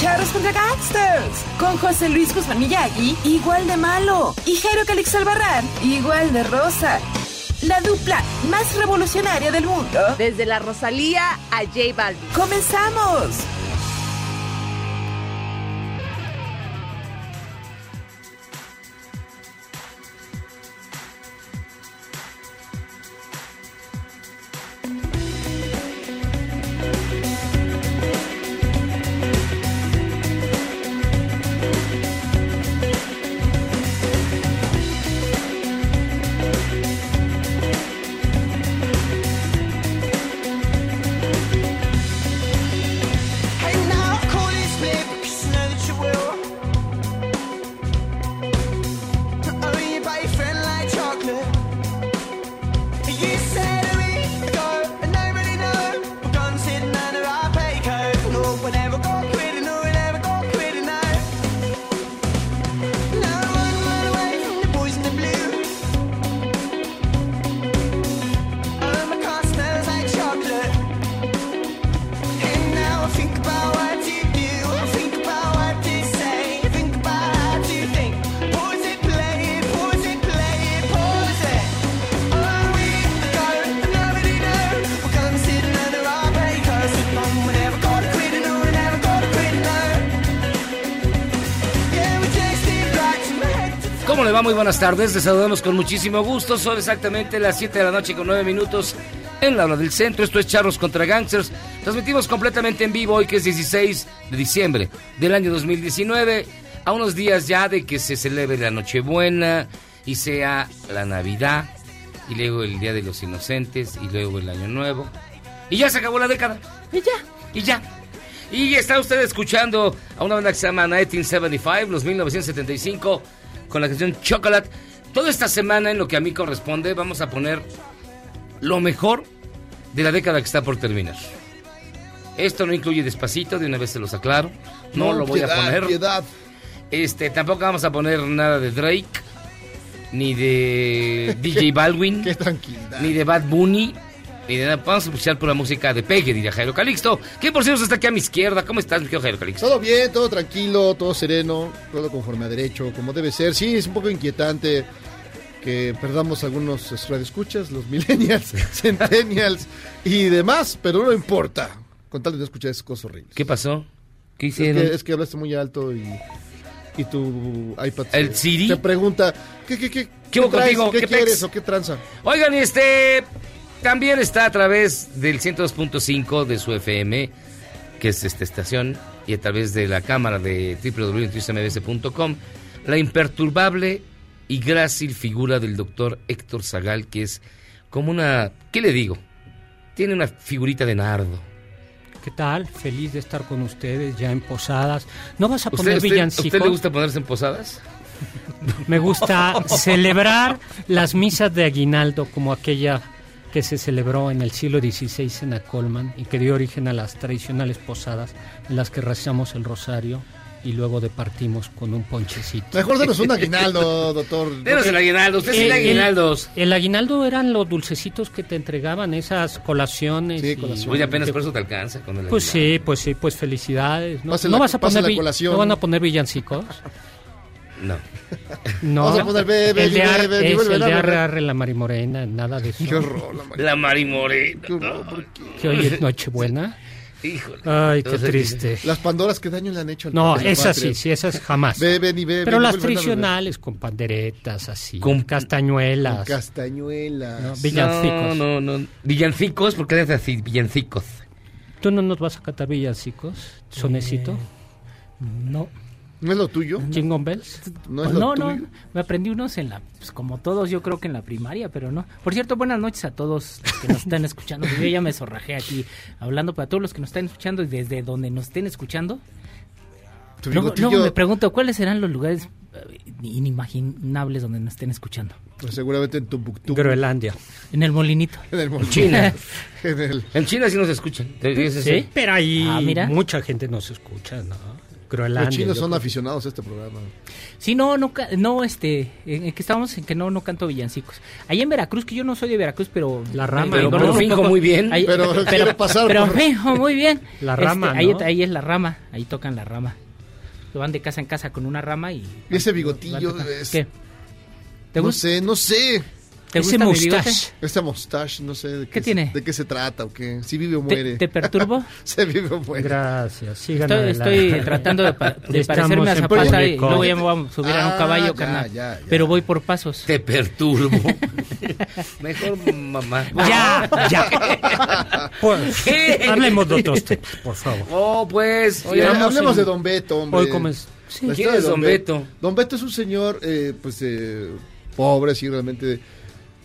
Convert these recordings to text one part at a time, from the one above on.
Charros contra Gangsters. Con José Luis Guzmán Miyagi, igual de malo. Y Jairo Calix Albarrán, igual de rosa. La dupla más revolucionaria del mundo. Desde la Rosalía a J Balvin. ¡Comenzamos! Muy buenas tardes. Les saludamos con muchísimo gusto. Son exactamente las 7 de la noche con 9 minutos en la hora del centro. Esto es Charros contra Gangsters. Transmitimos completamente en vivo hoy que es 16 de diciembre del año 2019. A unos días ya de que se celebre la Nochebuena y sea la Navidad y luego el Día de los Inocentes y luego el Año Nuevo. Y ya se acabó la década. Y ya, y ya. Y está usted escuchando a una banda que se llama 1975, los 1975, con la canción Chocolate. Toda esta semana, en lo que a mí corresponde, vamos a poner lo mejor de la década que está por terminar. Esto no incluye despacito, de una vez se los aclaro. No, lo voy piedad, a poner. Piedad. Este, tampoco vamos a poner nada de Drake, ni de DJ Baldwin, Qué tranquilidad. ni de Bad Bunny, nada. Vamos a escuchar por la música de Pegue, diría Jairo Calixto, que por cierto está aquí a mi izquierda. ¿Cómo estás, mi querido Jairo Calixto? Todo bien, todo tranquilo, todo sereno, todo conforme a derecho, como debe ser. Sí, es un poco inquietante que perdamos algunos escuchas, los millennials, centennials y demás, pero no importa. Con tal de no escuchar esas cosas horribles. ¿Qué pasó? ¿Qué Es hicieron? que, es que hablaste muy alto y, y tu iPad ¿El se- Siri? te pregunta ¿qué, qué, qué, ¿Qué hubo traes? contigo? ¿Qué, ¿Qué quieres o qué tranza? Oigan, y este también está a través del 102.5 de su FM, que es esta estación, y a través de la cámara de www.mbs.com, la imperturbable y grácil figura del doctor Héctor Zagal, que es como una, ¿qué le digo? Tiene una figurita de nardo. ¿Qué tal? Feliz de estar con ustedes ya en Posadas. ¿No vas a ¿Usted, poner usted- villancicos? ¿Usted le gusta ponerse en posadas? Me gusta celebrar las misas de aguinaldo como aquella que se celebró en el siglo XVI en Acolman y que dio origen a las tradicionales posadas en las que rezamos el rosario y luego departimos con un ponchecito. Mejor denos un aguinaldo, doctor. Denos el aguinaldo, usted el- aguinaldos. El, aguinaldo eran los dulcecitos que te entregaban, esas colaciones. Sí, y- colaciones. Oye, apenas por eso te alcanza con el Pues aguinaldo. sí, pues sí, pues felicidades. ¿No, Pase ¿No la- vas a poner la colación. ¿No van a poner villancicos? No. No. Vamos a poner bebe, el de, ar- bebe, es bebe, el de arre, arre la marimorena, nada de eso. Qué horror, la marimorena. Qué horror, ¿por qué? Que hoy es Nochebuena. Híjole. Ay, qué Entonces, triste. Las Pandoras que daño le han hecho al No, esas sí, sí, esas jamás. Beben y beben. Pero las tradicionales, con panderetas, así, Con- castañuelas, Con castañuelas. No, villancicos. No, no, no. Villancicos, ¿por qué le haces así? Villancicos. ¿Tú no nos vas a cantar villancicos? ¿Sonecito? No. ¿No es lo tuyo? ¿Jingle Bells? ¿No es no, lo no, tuyo? me aprendí unos en la, pues como todos, yo creo que en la primaria, pero no. Por cierto, buenas noches a todos los que nos están escuchando. Yo ya me zorrajé aquí hablando para todos los que nos están escuchando y desde donde nos estén escuchando. Luego, me pregunto, ¿cuáles serán los lugares eh, inimaginables donde nos estén escuchando? pues seguramente en Tumbuctú. Groenlandia. En el molinito. En el Molino. China. En el- En China sí nos escuchan. ¿Sí? el- Pero ahí Ah, mira. mucha gente nos escucha, ¿no? Groenlandia. Los chinos son creo. aficionados a este programa. Sí, no, no, no, este, en, en que estábamos en que no, no canto villancicos. Ahí en Veracruz, que yo no soy de Veracruz, pero... La Rama, me- Pero, me pero finjo muy bien. Ahí- Pero quiero pasar pero por- fijo muy bien. La Este, rama, ahí, ¿no? ahí es la rama, ahí tocan la rama. Se van de casa en casa con una rama y... Y ese bigotillo es- ¿Qué? ¿Te no gusta? sé, no sé. ¿Te Ese gusta mustache. Esta mustache, no sé de qué, ¿Qué se- tiene? de qué se trata o qué. Si vive o ¿Te, muere. te perturbo? Se vive o muere. Gracias, sigan Estoy, estoy tratando de, pa- de parecerme a Zapata y luego ya me voy a subir a un Ah, caballo, ya, carnal. ya, ya. Pero voy por pasos. Te perturbo. Mejor mamá. Ya, ya. Pues, ¿Qué? hablemos de otros temas, por favor. Oh, pues. Oye, hablemos en- de Don Beto, hombre. Hoy como es- sí. ¿Quién es de Don Beto? Don Beto es un señor, eh, pues, eh, pobre, sí, realmente.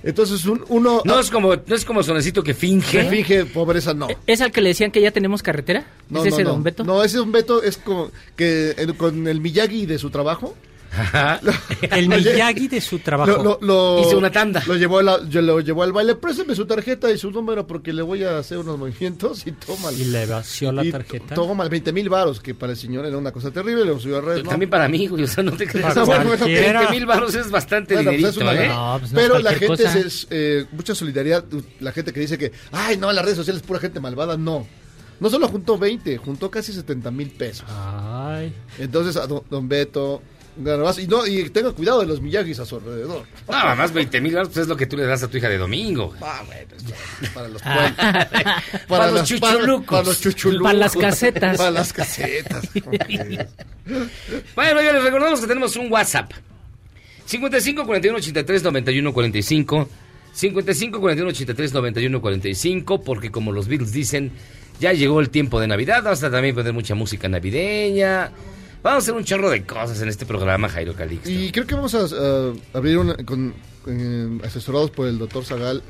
Entonces, un, uno No es como, no es como sonecito que finge. que finge pobreza, no. ¿Es al que le decían que ya tenemos carretera? No, ¿Es no, ese no. Don Beto? No, ese Don Beto es como que el- con el Miyagi de su trabajo. El Miyagi de su trabajo. Lo, lo- lo- Hizo una tanda. Lo llevó, la- yo lo llevó al baile. Préstame su tarjeta y su número porque le voy a hacer unos movimientos y toma. Y le vació la tarjeta. Toma 20 mil varos, que para el señor era una cosa terrible. Lo subió a redes. ¿no? También para mí, güey. O sea, no te creas. Para Bueno, bueno, cualquiera. 20 mil baros es bastante Bueno, pues es ¿eh? No, pues no es Pero la gente cosa. es eh, mucha solidaridad. La gente que dice que, ay, no, las redes sociales es pura gente malvada. No. No solo juntó 20, juntó casi 70 mil pesos. Ay, Entonces, a don, don Beto, Y, no, y tenga cuidado de los Miyagis a su alrededor. Nada más 20 mil baros pues es lo que tú le das a tu hija de domingo. Ah, bueno, ya, para los Ah. pueblos. Para los chuchulucos. Para, los chuchulucos. Para las casetas. Para las casetas. Bueno, ya les recordamos que tenemos un WhatsApp. 55 41 83 91 45. 55 41 83 91 45. Porque como los Beatles dicen, ya llegó el tiempo de Navidad. Vamos a también poner mucha música navideña. Vamos a hacer un chorro de cosas en este programa, Jairo Calixto. Y creo que vamos a, a abrir una, con, eh, asesorados por el doctor Zagal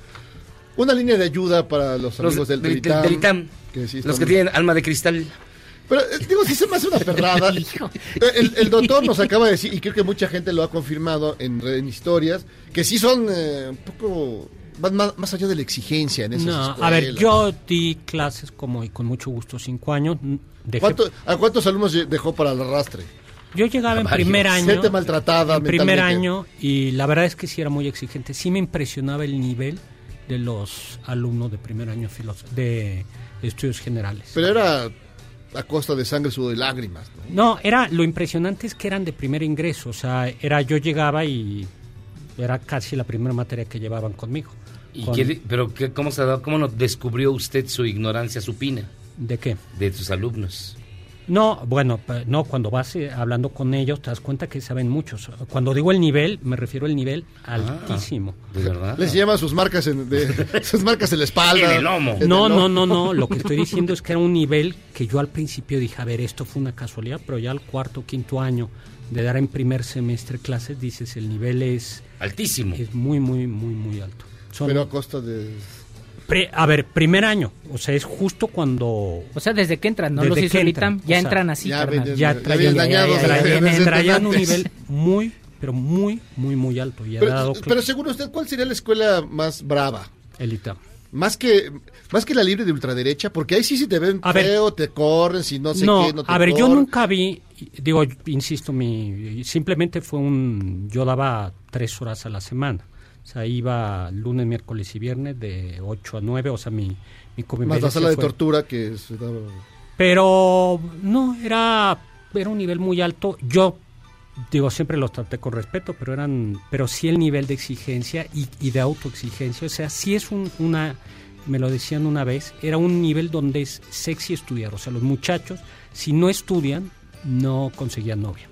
una línea de ayuda para los Los amigos del, del- del del ITAM. que sí Los que tienen alma de cristal. Pero eh, digo, si se me hace una perrada. el, el doctor nos acaba de decir, y creo que mucha gente lo ha confirmado en, en historias, que sí son eh, un poco. van más, más allá de la exigencia en esas no, escuelas. a ver, yo di clases como y con mucho gusto cinco años. Dejé- ¿Cuánto- ¿A cuántos alumnos dejó para el arrastre? Yo llegaba en primer año. Gente maltratada En primer año y la verdad es que sí era muy exigente. Sí me impresionaba el nivel de los alumnos de primer año filos- de estudios generales. Pero era a costa de sangre, sudor y lágrimas. ¿no? No, era lo impresionante es que eran de primer ingreso, o sea, era yo llegaba y era casi la primera materia que llevaban conmigo. ¿Y Con- qué pero qué- cómo, se, da- cómo no descubrió usted su ignorancia supina ¿De qué? de sus alumnos? No, bueno, no, cuando vas eh, hablando con ellos te das cuenta que saben muchos. Cuando digo el nivel, me refiero al nivel altísimo. ¿De verdad? Les llama sus marcas en, de, sus marcas en la espalda. En el lomo. en el No, lomo. no, no, no. Lo que estoy diciendo es que era un nivel que yo al principio dije, a ver, esto fue una casualidad, pero ya al cuarto, quinto año de dar en primer semestre clases, dices, el nivel es, Altísimo. es muy, muy, muy, muy alto. Son- Pero a costa de. Pre- a ver, primer año, o sea, es justo cuando O sea, desde que entran, no Desde los hizo que el entran, ITAM, ya o sea, entran así, ya carnal. vienen- ya Ya traían, ya un nivel muy, pero muy, muy, muy alto. Y ha dado Pero, pero según usted, ¿cuál sería la escuela más brava? el ITAM. Más que más que la libre de ultraderecha, porque ahí sí si te ven A ver. feo, te corren, si no sé no, qué, no te a ver, yo nunca vi, digo, insisto, mi simplemente fue un, yo daba tres horas a la semana. O sea, iba lunes, miércoles y viernes de 8 a 9, o sea, mi, mi Más la sala de tortura que se daba- Pero no, era, era un nivel muy alto. Yo, digo, siempre los traté con respeto, pero eran pero sí el nivel de exigencia y, y de autoexigencia. O sea, sí es un- una me lo decían una vez, era un nivel donde es sexy estudiar. O sea, los muchachos, si no estudian, no conseguían novia.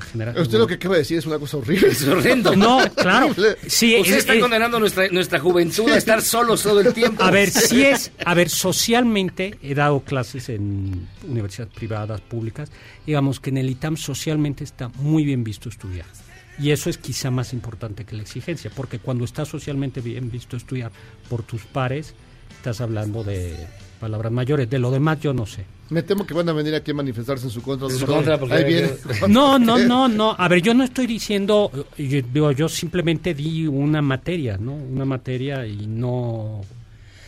Generación. Usted lo que acaba de decir es una cosa horrible. Es horrendo. No, claro. Sí, Usted es- está es- condenando nuestra, nuestra juventud a estar solos todo el tiempo. A ver, si es, a ver, socialmente he dado clases en universidades privadas, públicas, digamos que en el ITAM socialmente está muy bien visto estudiar. Y eso es quizá más importante que la exigencia, porque cuando está socialmente bien visto estudiar por tus pares, estás hablando de palabras mayores. De lo demás yo no sé. Me temo que van a venir aquí a manifestarse en su contra. En su contra, porque Ahí viene. No, no, no, no. A ver, yo no estoy diciendo, yo, digo, yo simplemente di una materia, ¿no? Una materia y no...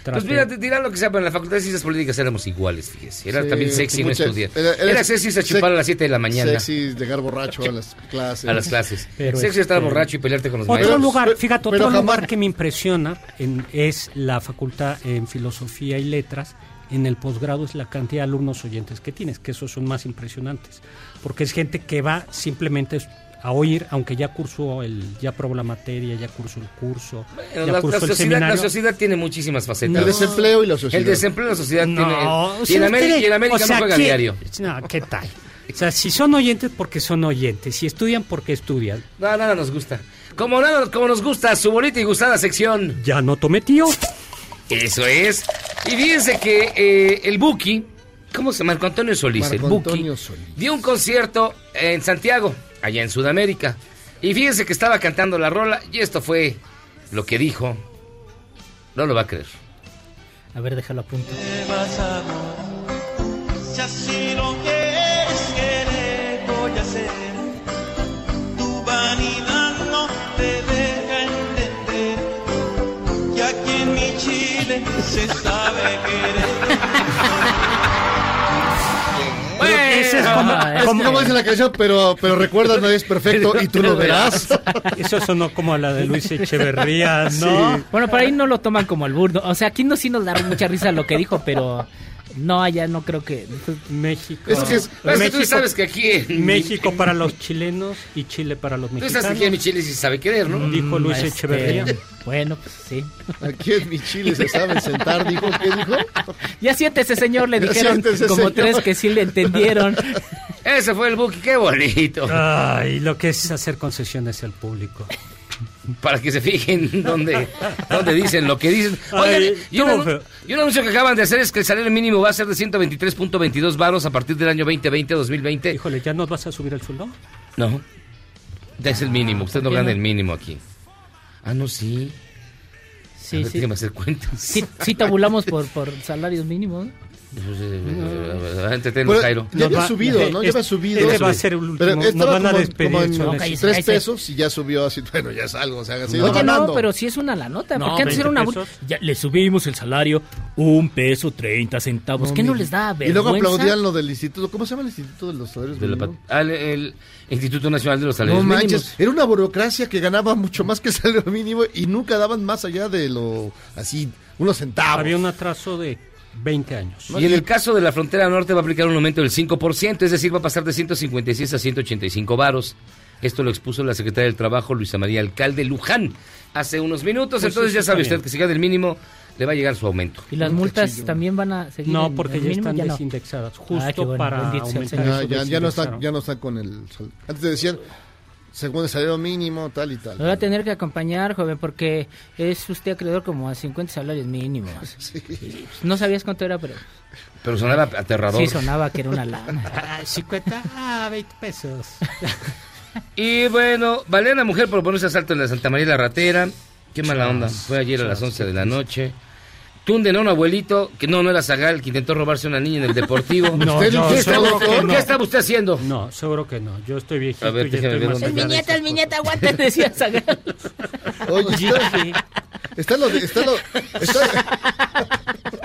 Pues mira, dirán lo que sea, pero en la Facultad de Ciencias Políticas éramos iguales, fíjese. Era Sí, también sexy no estudiar. era- Era, era sexy a sex- chupar a las 7 de la mañana. Sexy, llegar borracho a las clases. A las clases. Pero sexy estar este- borracho y pelearte con los Otro maestros. lugar, fíjate, pero otro jamás- lugar que me impresiona en- es la facultad en filosofía y letras. En el posgrado es la cantidad de alumnos oyentes que tienes, que esos son más impresionantes. Porque es gente que va simplemente a oír, aunque ya cursó el, ya probó la materia, ya cursó el curso, ya la, cursó la el sociedad, la sociedad tiene muchísimas facetas. El desempleo y la sociedad. El desempleo y la sociedad No, tiene. o y, en América, y en América o sea, no juegan ¿qué- diario. No, ¿qué tal? O sea, si son oyentes, porque son oyentes. Si estudian, porque estudian. No, nada nos gusta. Como nada, como nos gusta su bonita y gustada sección. Ya no tomé tío. Eso es. Y fíjense que eh, el Buki, ¿cómo se llama? Marco Antonio Solís, el Buki, Antonio Solís. dio un concierto en Santiago, allá en Sudamérica. Y fíjense que estaba cantando la rola y esto fue lo que dijo. No lo va a creer. A ver, déjalo a punto. Se sabe querer. Ese es como, Ah, Es como- como dice la canción, pero, pero recuerda, no es perfecto y tú lo verás. Eso sonó como a la de Luis Echeverría, ¿no? Bueno, por ahí no lo toman como al burdo. O sea, aquí no sí nos da mucha risa lo que dijo, pero no, allá no creo que. México. Es que es- México, tú sabes que aquí en México para los chilenos y Chile para los Tú sabes mexicanos. que aquí en mi Chile sí se sabe querer, ¿no? Dijo Luis Este, Echeverría. Bueno, pues sí. Aquí en mi Chile se saben sentar, dijo. ¿Qué dijo? Ya siéntese, señor, le Ya dijeron como señor. tres que sí le entendieron. Ese fue el Buki, qué bonito. Ay, lo que es hacer concesiones al público. Para que se fijen dónde, dónde dicen lo que dicen. Oigan, Ay, y, un, y anuncio que acaban de hacer es que el salario mínimo va a ser de 123.22 varos a partir del año 2020-2020. Híjole, ¿ya nos vas a subir el sueldo? No. Ya es el mínimo. Usted no ¿Por qué gana no? el mínimo aquí. Ah, no, sí. a Sí, ver, sí. hacer cuentas. Sí, sí tabulamos por, por salarios mínimos. Entretenos, Bueno, Jairo. ya Nos había subido, ¿no? Ya este- había subido. este va a ser el último. Pero Nos estaba van a despedir, como en son No, cállese, tres pesos y ya subió así. Bueno, ya es algo, o sea, Oye, ganando. no, pero sí es una la nota. No, porque antes era 20 una. Ya le subimos el salario un peso 30 centavos. ¿Qué no les da Y luego vergüenza? aplaudían lo del instituto. ¿Cómo se llama el instituto de los salarios De la mínimos? pat- al- el Instituto Nacional de los No Salarios manches, Mínimos. era una burocracia que ganaba mucho más que el salario mínimo y nunca daban más allá de lo así, unos centavos. Había un atraso de 20 años. Y en el caso de la frontera norte va a aplicar un aumento del 5%, es decir, va a pasar de 156 a 185 varos. Esto lo expuso la secretaria del Trabajo, Luisa María Alcalde Luján, hace unos minutos. Pues Entonces ya sabe está usted que si gana el mínimo, le va a llegar su aumento. ¿Y las multas cachillo. también van a seguir? No, en porque el ya están Ya no. desindexadas. Ah, Justo bueno, para aumentar. Ya, eso ya, ya no están, desindexaron. ya no están con el antes te decían según el salario mínimo tal y tal. Me va a tener que acompañar, joven, porque es usted acreedor como a 50 salarios mínimos. Sí. No sabías cuánto era, pero Pero sonaba aterrador. sí sonaba que era una lana. Ah, 50, ah, 20 pesos. Y bueno, balean a mujer por ponerse asalto en la Santa María la Ratera. Qué mala onda. Fue ayer a las 11 de la noche. Tunden a un abuelito, que no, no era Zagal, que intentó robarse a una niña en el deportivo. No, ¿Usted no, qué seguro está que no. ¿Qué estaba usted haciendo? No, seguro que no. Yo estoy viejito A ver, y estoy ver más de viñeta, esas el viñeta, aguanta, decía Zagal. Oye, está, Sí. está lo de, está lo, está.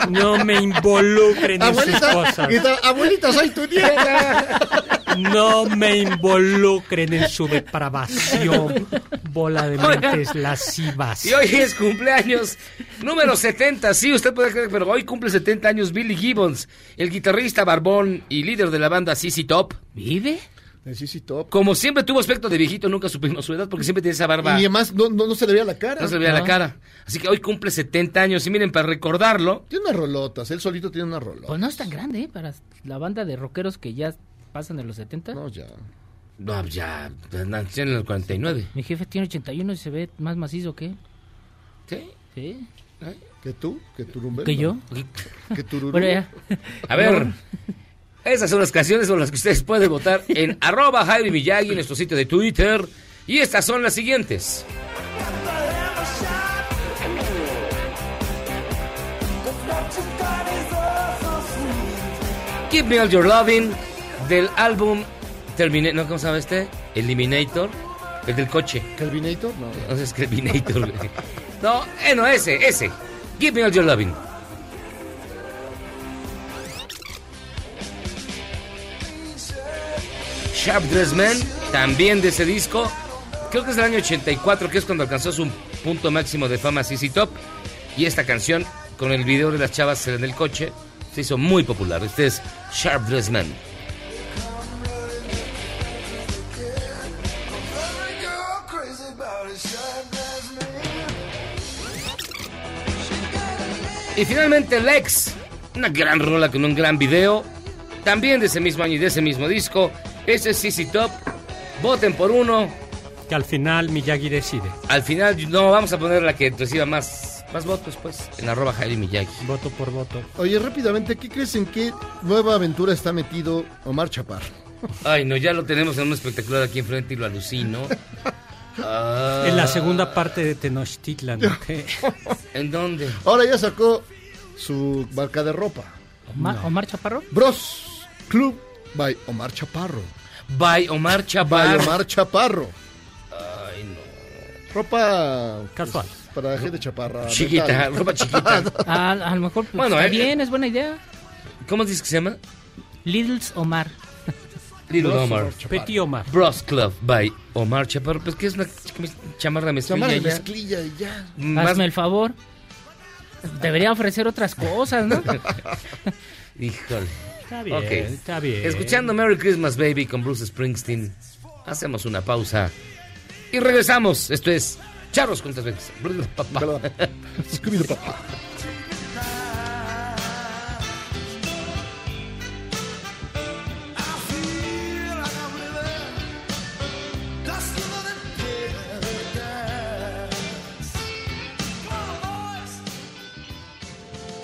No me involucren en sus cosas. grita, abuelita, soy tu nieta. No me involucren en su depravación. Bola de mentes lascivas. Y hoy es cumpleaños número 70, sí, usted puede creer, pero hoy cumple 70 años Billy Gibbons, el guitarrista barbón y líder de la banda CC Top. ¿Vive? Top. Como siempre tuvo aspecto de viejito, nunca supimos su edad porque siempre tiene esa barba. Y además no, no, no se le veía la cara. No se le veía la cara. Así que hoy cumple 70 años. Y miren, para recordarlo, Tiene unas rolotas, él solito tiene unas rolotas. Pues no es tan grande, ¿eh? Para la banda de rockeros que ya pasan de los 70. No, ya. no, ya nació en el 49. Mi jefe tiene 81 y se ve más macizo que... ¿Sí? Sí. ¿Que tú? ¿Que turumbel? ¿Que yo? ¿Que tururú? Bueno, ya. A ver, esas son las canciones sobre las que ustedes pueden votar en arroba Jaime Miyagi, nuestro sitio de Twitter. Y estas son las siguientes. Give Me All Your Loving del álbum Terminator, ¿no? ¿Cómo se llama este? Eliminator, el del coche. ¿Calvinator? No. No sé, es Kelvinator. güey. no, eh, no, ese, ese. Give Me All Your Loving. Sharp Dressed Man, también de ese disco. Creo que es del año 84, que es cuando alcanzó su punto máximo de fama CC Top. Y esta canción, con el video de las chavas en el coche, se hizo muy popular. Este es Sharp Dressed Man. Y finalmente Lex, una gran rola con un gran video, también de ese mismo año y de ese mismo disco. Ese es CC Top. Voten por uno. Que al final Miyagi decide. Al final, no, vamos a poner la que reciba más, más votos, pues, en arroba Jaime Miyagi. Voto por voto. Oye, rápidamente, ¿qué crees en qué nueva aventura está metido Omar Chaparro? Ay, no, ya lo tenemos en un espectacular aquí enfrente y lo alucino. Ah. En la segunda parte de Tenochtitlan. ¿En dónde? Ahora ya sacó su marca de ropa. Omar, Omar Chaparro. Bros Club by Omar Chaparro. By Omar By Chaparro. Omar Chaparro. Ay, no. Ropa Casual. para gente chaparra. Chiquita, mental. ropa chiquita. A, a lo mejor pues, Bueno, está eh, bien, es buena idea. ¿Cómo dices que se llama? Littles Omar. Little Omar. Petit Omar. Bros Club by Omar Chaparro. Pues que es una ch- chamarra mezclilla Chamarra de ya. mezclilla y ya. Más- Hazme el favor. Debería ofrecer otras cosas, ¿no? Híjole. Está bien, Ok. está bien. Escuchando Merry Christmas Baby con Bruce Springsteen, hacemos una pausa y regresamos. Esto es Charros contra. Scooby-Doo papá.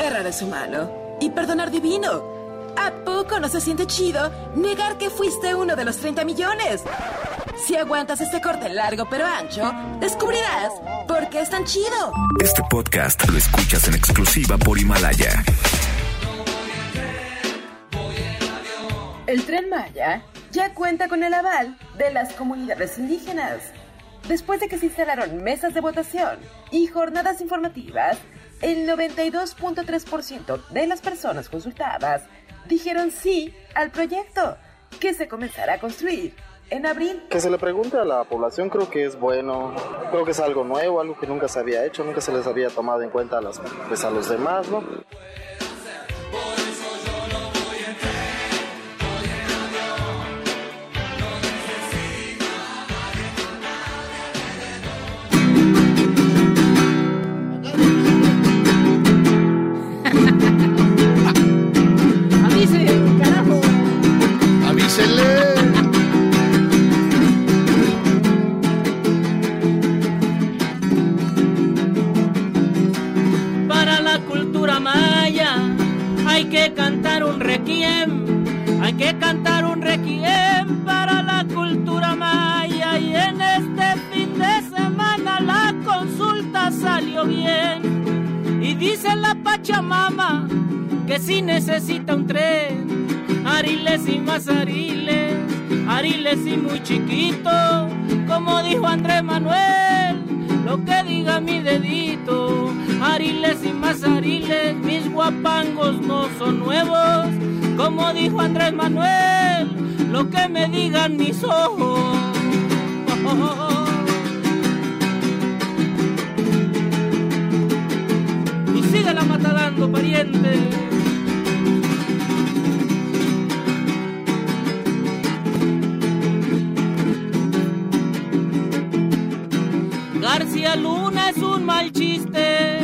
Errar es humano y perdonar divino. ¿A poco no se siente chido negar que fuiste uno de los 30 millones? Si aguantas este corte largo pero ancho, descubrirás por qué es tan chido. Este podcast lo escuchas en exclusiva por Himalaya. El tren Maya ya cuenta con el aval de las comunidades indígenas. Después de que se instalaron mesas de votación y jornadas informativas, el 92.3% de las personas consultadas dijeron sí al proyecto, que se comenzará a construir en abril. Que se le pregunte a la población creo que es bueno, creo que es algo nuevo, algo que nunca se había hecho, nunca se les había tomado en cuenta a, las, pues a los demás, ¿no? Que cantar un requiem, hay que cantar un requiem para la cultura maya y en este fin de semana la consulta salió bien. Y dice la Pachamama que si necesita un tren, ariles y más ariles, ariles y muy chiquito, como dijo Andrés Manuel, lo que diga mi dedito, ariles y más ariles, mis guapangos no son nuevos, como dijo Andrés Manuel, lo que me digan mis ojos. Y sigue la matadando, pariente. media luna es un mal chiste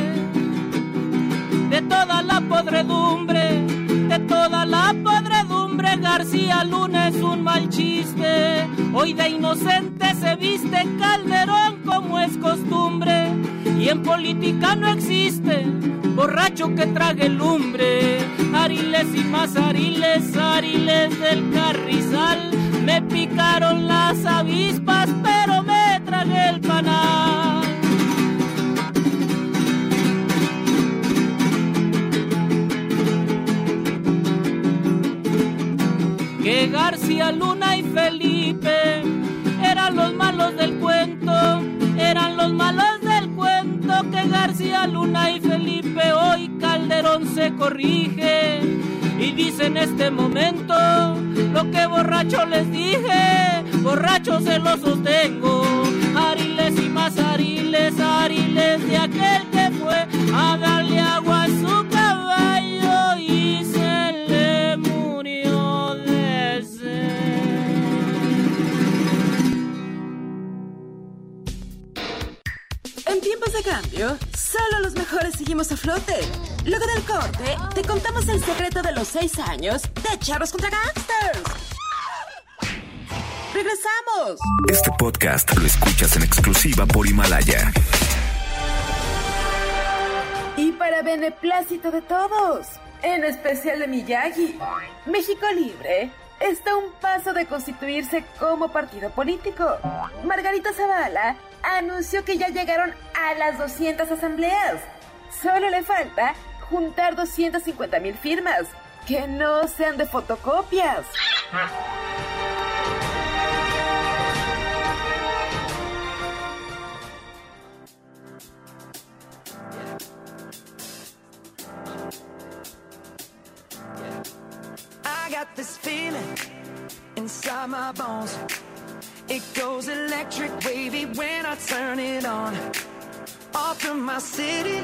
de toda la podredumbre, de toda la podredumbre. García Luna es un mal chiste. Hoy de inocente se viste Calderón como es costumbre. Y en política no existe borracho que trague lumbre. Ariles y más ariles, ariles del carrizal. Me picaron las avispas, pero me tragué el panal. García Luna y Felipe. Eran los malos del cuento, eran los malos del cuento que García Luna y Felipe hoy Calderón se corrige. Y dice en este momento lo que borracho les dije, borracho se lo sostengo, a flote. Luego del corte, te contamos el secreto de los seis años de Charros contra Gangsters. ¡Regresamos! Este podcast lo escuchas en exclusiva por Himalaya. Y para beneplácito de todos, en especial de Miyagi, México Libre está a un paso de constituirse como partido político. Margarita Zavala anunció que ya llegaron a las 200 asambleas. Solo le falta juntar 250 mil firmas, que no sean de fotocopias. I got this feeling inside my bones. It goes electric wavy when I turn it on. Off from my city,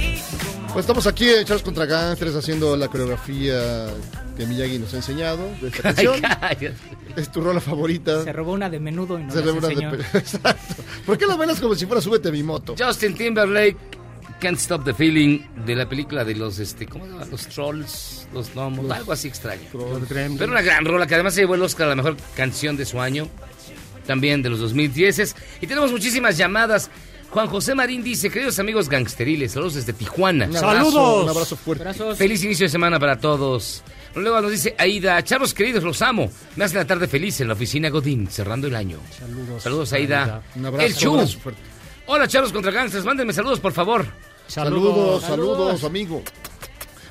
Pues estamos aquí en Charles contra Gangsters haciendo la coreografía que Miyagi nos ha enseñado de esta canción. es tu rola favorita. Se robó una de menudo y no Se le una de- enseñó. Exacto. ¿Por qué lo bailas como si fuera súbete a mi moto? Justin Timberlake, Can't Stop the Feeling, de la película de los, este, ¿cómo se llama? Los trolls, los gnomos, algo así extraño. Pero una gran rola que además se llevó el Oscar a la mejor canción de su año, también de los 2010. Y tenemos muchísimas llamadas. Juan José Marín dice, queridos amigos gangsteriles, saludos desde Tijuana. Un abrazo, Un abrazo fuerte. Feliz inicio de semana para todos. Luego nos dice Aida, charros queridos, los amo. Me hace la tarde feliz en la oficina Godín, cerrando el año. Saludos. Saludos, Aida. Un abrazo, El Chu. un abrazo fuerte. Hola, charros contra gangsters. Mándenme saludos, por favor. Saludos, saludos, amigo.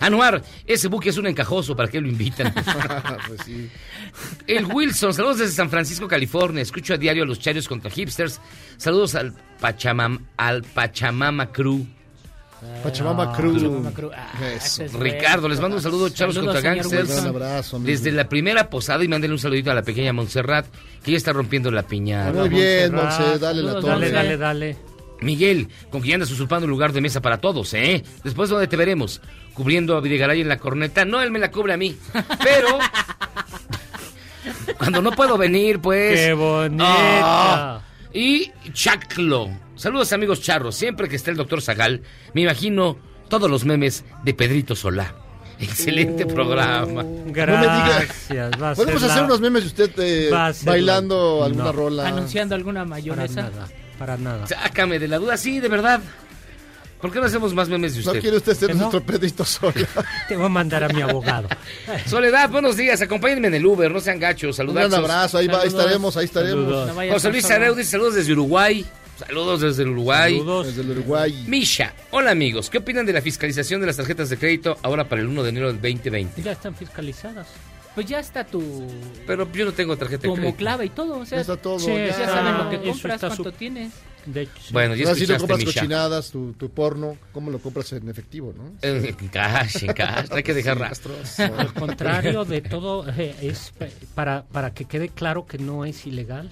Anuar, ese buque es un encajoso, ¿para qué lo invitan? Pues sí. El Wilson, saludos desde San Francisco, California. Escucho a diario a los charios contra hipsters. Saludos al Pachamam, al Pachamama Crew. Pachamama Crew. Pachamama Crew. Ah, Ricardo, les mando un saludo, chavos contra gangsters. Wilson. Un abrazo, amigo. Desde la primera posada y mándenle un saludito a la pequeña Montserrat, que ya está rompiendo la piñata. Muy bien, Montserrat. Monse, dale la torre. Dale, dale, dale. Miguel, con quien andas usurpando un lugar de mesa para todos, ¿eh? Después, ¿dónde te veremos? ¿Cubriendo a Videgaray en la corneta? No, él me la cubre a mí. Pero... cuando no puedo venir, pues... ¡Qué bonita! Ah. y Chaclo. Saludos, amigos charros. Siempre que esté el doctor Zagal, me imagino todos los memes de Pedrito Solá. Excelente programa. Gracias. a ser Podemos la- hacer unos memes de usted eh, bailando la- alguna no. rola. Anunciando alguna Para mayonesa. Para nada. Sácame de la duda, sí, de verdad. ¿Por qué no hacemos más memes de No usted? quiere usted ser ¿Que no? nuestro Pedrito Sola. Te voy a mandar a mi abogado. Soledad, buenos días. Acompáñenme en el Uber, no sean gachos. Un Saludos. gran abrazo, ahí, va, ahí estaremos, ahí estaremos. Saludos. No vaya a José Luis. Areu dice saludos desde Uruguay. Saludos desde el Uruguay. Saludos. Desde el Uruguay. Misha, hola amigos. ¿Qué opinan de la fiscalización de las tarjetas de crédito ahora para el 1 de enero del 2020? Ya están fiscalizadas. Pues ya está tu, Pero yo no tengo tarjeta de como crédito. clave y todo. O sea, Ya está todo. Sí, ya. ya saben lo que compras, cuánto su- tienes. De hecho, sí. Bueno, ya sí no compras Misha. cochinadas, tu, tu porno, ¿cómo lo compras en efectivo, no? En cash, en cash. Hay que dejar rastros. Al contrario de todo, eh, es para, para que quede claro que no es ilegal.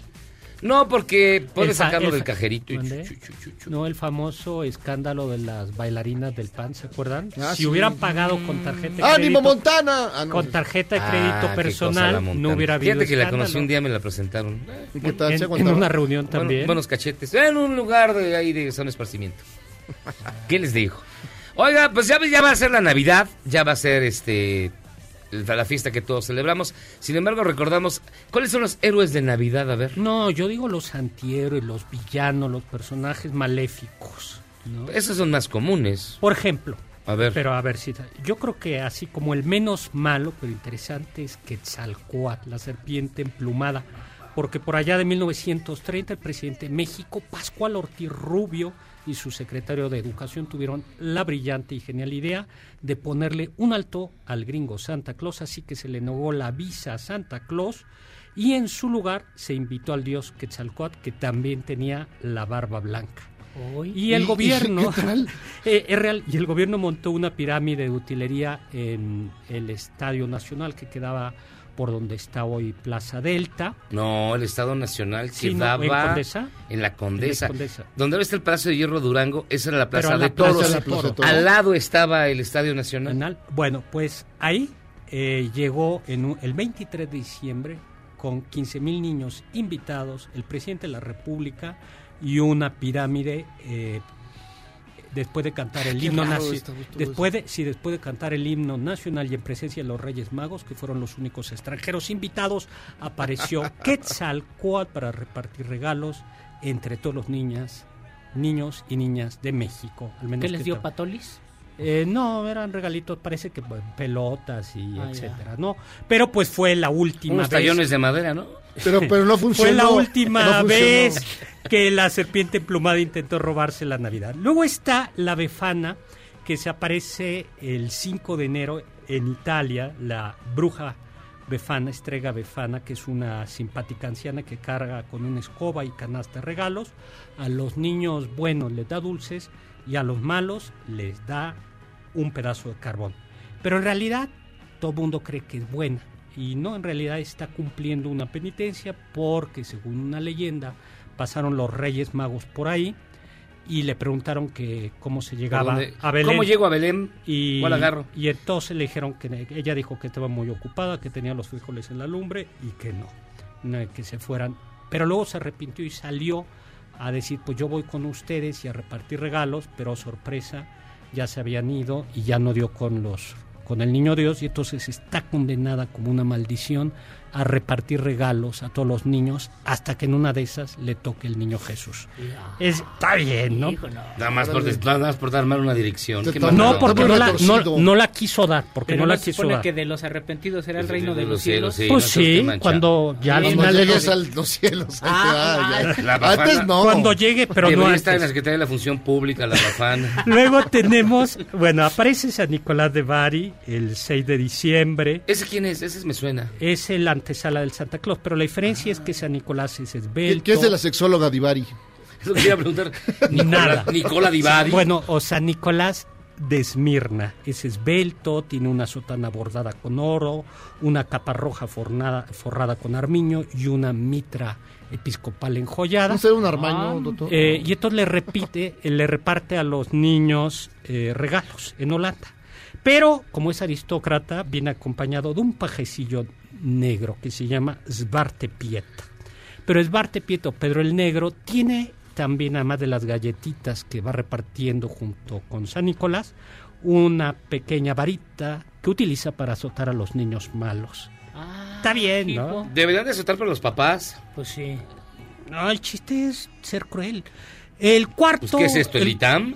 No, porque puedes sacarlo el del cajerito. y ¿Mande? chu, chu, chu, chu. No, el famoso escándalo de las bailarinas del PAN, ¿se acuerdan? Ah, si sí. hubieran pagado con tarjeta de ¡Ánimo, crédito, Montana! Ah, no. con tarjeta de Ah, crédito personal, no hubiera habido Fíjate que la conocí un día, me la presentaron. ¿Y qué tal? en, ¿Se en aguantaba? una reunión Bueno, también. buenos cachetes. En un lugar de ahí de son esparcimiento. ¿Qué les digo? Oiga, pues ya, ya va a ser la Navidad, ya va a ser este la, fiesta que todos celebramos. Sin embargo, recordamos cuáles son los héroes de Navidad, a ver. No, yo digo los antihéroes, los villanos, los personajes maléficos. ¿no? Esos son más comunes. Por ejemplo, A ver. pero a ver si yo creo que así como el menos malo, pero interesante es Quetzalcóatl, la serpiente emplumada, porque por allá de 1930 el presidente de México, Pascual Ortiz Rubio, y su secretario de Educación tuvieron la brillante y genial idea de ponerle un alto al gringo Santa Claus, así que se le negó la visa a Santa Claus y en su lugar se invitó al dios Quetzalcóatl, que también tenía la barba blanca. Y el ¿Y- y gobierno eh, es real, y el gobierno montó una pirámide de utilería en el Estadio Nacional que quedaba por donde está hoy Plaza Delta. No, el Estado Nacional Sí, no, quedaba ¿en Condesa? en la Condesa. En la Condesa. Donde ahora está el Palacio de Hierro Durango, esa era la Plaza la de Plaza Toros. de Toros. Al lado estaba el Estadio Nacional. Nacional. Bueno, pues ahí eh, llegó en un- el 23 de diciembre con 15 mil niños invitados, el presidente de la República y una pirámide eh, después de cantar el Qué himno todo Después de, sí, después de cantar el himno nacional y en presencia de los Reyes Magos, que fueron los únicos extranjeros invitados, apareció Quetzalcóatl para repartir regalos entre todos los niñas, niños y niñas de México. Al menos ¿Qué les dio patolis? Eh, no, eran regalitos, parece que bueno, pelotas y Ah, ya. etcétera, ¿no? Pero pues fue la última Unos vez. tallones de madera, ¿no? Pero, pero no funcionó. Fue la última no vez que la serpiente emplumada intentó robarse la Navidad. Luego está la Befana, que se aparece el 5 de enero en Italia, la bruja Befana, Estrega Befana, que es una simpática anciana que carga con una escoba y canasta de regalos. A los niños buenos les da dulces y a los malos les da un pedazo de carbón. Pero en realidad todo el mundo cree que es buena y no, en realidad está cumpliendo una penitencia porque según una leyenda pasaron los Reyes Magos por ahí y le preguntaron que cómo se llegaba dónde? a Belén. ¿Cómo llego a Belén? Y, ¿Cuál agarro? y entonces le dijeron que ella dijo que estaba muy ocupada, que tenía los frijoles en la lumbre y que no, no, que se fueran. Pero luego se arrepintió y salió a decir, pues yo voy con ustedes y a repartir regalos, pero sorpresa, ya se habían ido y ya no dio con los con el niño Dios y entonces está condenada como una maldición a repartir regalos a todos los niños hasta que en una de esas le toque el niño Jesús. Es, está bien, ¿no? Nada más, por, nada más por dar mal una dirección. No, porque no la, no, no la quiso dar, porque Pero no no la se quiso supone dar. que de los arrepentidos será el reino de de los los cielos. Pues sí, cuando ya al final de los- a los cielos. Ah, ya. La Antes no. Cuando llegue, pero Debería no estar en la antes. Secretaría de la Función Pública, la Bafana. Luego tenemos, bueno, aparece San Nicolás de Bari el 6 de diciembre. ¿Ese quién es? Ese me suena. Es el antesala del Santa Claus, pero la diferencia es que San Nicolás es ¿Qué, esbelto. qué es de la sexóloga Divari? Eso quería preguntar. Nicola, Nada. Nicola Divari. Bueno, o San Nicolás de Esmirna. Es esbelto, tiene una sotana bordada con oro, una capa roja fornada- forrada con armiño y una mitra episcopal enjollada. ¿No será un armaño, doctor? Eh, y entonces le repite, eh, le reparte a los niños eh, regalos en Holanda. Pero, como es aristócrata, viene acompañado de un pajecillo negro que se llama Svarte Pieta. Pero Svarte Pieto, Pedro el Negro, tiene también, además de las galletitas que va repartiendo junto con San Nicolás, una pequeña varita que utiliza para azotar a los niños malos. Está bien, ¿no? Deberían de aceptar para los papás. Pues sí. No, el chiste es ser cruel. El cuarto. Pues, ¿Qué es esto, el ITAM?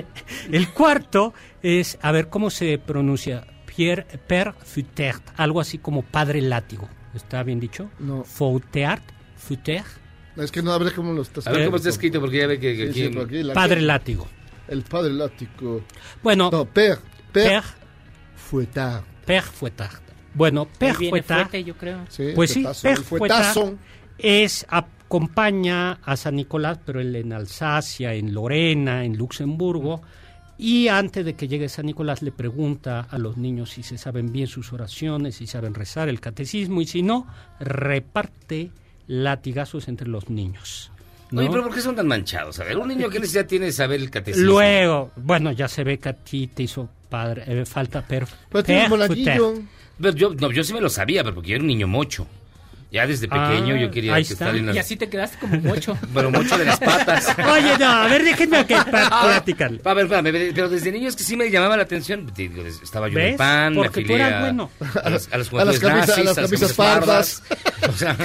el cuarto es, a ver cómo se pronuncia, Pierre Père Fouettard, algo así como padre látigo. ¿Está bien dicho? No. Fouettard, Fouettard, Es que no, a ver cómo lo estás A ver cómo está escrito, porque ya ve que, que Sí, aquí... sí, en- por aquí la- padre látigo. El padre lático. Bueno, No, père. Père. Père, Fouettard. Père Fouettard. Bueno, Père viene Fouettard fuerte, yo creo. Sí, Pues sí, Père. Fouettard es acompaña a San Nicolás, pero él en Alsacia, en Lorena, en Luxemburgo. Y antes de que llegue San Nicolás le pregunta a los niños si se saben bien sus oraciones, si saben rezar el catecismo y si no, reparte latigazos entre los niños. ¿no? Oye, pero ¿por qué son tan manchados? A ver, un niño, ¿qué necesidad tiene de saber el catecismo? Luego, bueno, ya se ve que a ti te hizo padre, eh, falta per, per- monaguillo. Pero yo, no, yo sí me lo sabía, pero porque yo era un niño mocho. Ya desde Ah, pequeño yo quería ahí que está. estar en las... Y así te quedaste como mocho. Pero mocho de las patas. Oye, no, a ver, déjenme que pa- platicarle. A ver, espérame, pero desde niño es que sí me llamaba la atención. Estaba yo en el pan, me Porque tú eras a, bueno. a las, a las A las juventudes camisas- a las camisas pardas. O sea,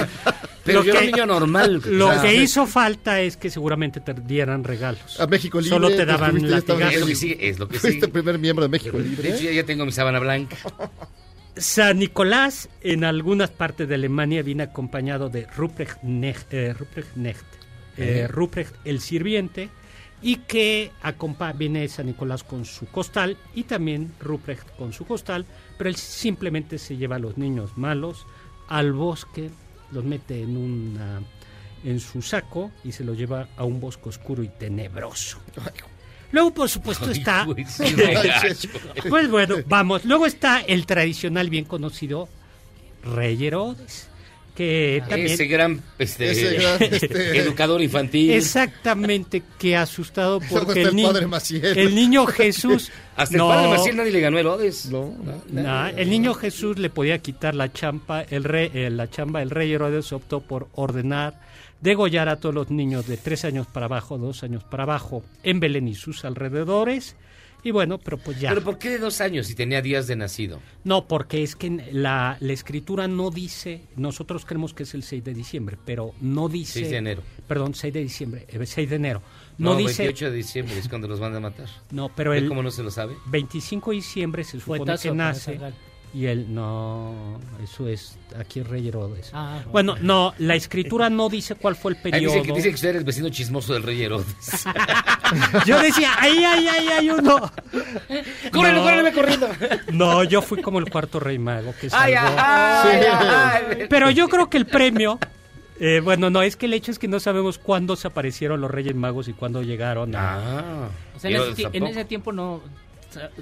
pero Lo yo era un que- niño normal. Lo o sea, que hizo falta es que seguramente te dieran regalos. A México Libre. Solo te daban fuiste- latigazos. Es lo que sigue, es lo que Fuiste sigue. primer miembro de México De Libre. hecho, ya, ya tengo mi sábana blanca. San Nicolás en algunas partes de Alemania viene acompañado de Ruprecht Necht, eh, Ruprecht, Necht, eh. Ruprecht el sirviente, y que viene San Nicolás con su costal y también Ruprecht con su costal, pero él simplemente se lleva a los niños malos al bosque, los mete en una en su saco y se los lleva a un bosque oscuro y tenebroso. Luego, por supuesto, Ay, está. sí, gacho. pues bueno, vamos. Luego está el tradicional, bien conocido Rey Herodes. Que también. Ese gran, este, Ese gran, este- educador infantil. Exactamente, que asustado porque el, ni- padre Maciel. el niño Jesús. Hasta no, el padre Maciel nadie le ganó a Herodes. No. no, el niño Jesús le podía quitar la champa, el rey, eh, la chamba, el rey Herodes optó por ordenar degollar a todos los niños de tres años para abajo, dos años para abajo, en Belén y sus alrededores. Y bueno, pero pues ya. ¿Pero por qué de dos años si tenía días de nacido? No, porque es que la, la escritura no dice, nosotros creemos que es el 6 de diciembre, pero no dice... 6 de enero. Perdón, 6 de diciembre, eh, 6 de enero. No, No, dice... 28 de diciembre es cuando los van a matar. No, pero ¿Ve el cómo no se lo sabe? 25 de diciembre se supone Fuetazo que nace. Y él no, eso es aquí es Rey Herodes. Ah, bueno, no, la escritura no dice cuál fue el periodo. dice, que, dice que usted era el vecino chismoso del rey Herodes. Yo decía, ahí, ahí, ahí hay uno. ¡Córrele, No. córrele corriendo! No, yo fui como el cuarto rey mago que ¡Ay, salvó. ay, ay! Pero yo creo que el premio, eh, bueno, no, es que el hecho es que no sabemos cuándo se aparecieron los Reyes Magos y cuándo llegaron a... Ah. O sea, en ese tiempo no.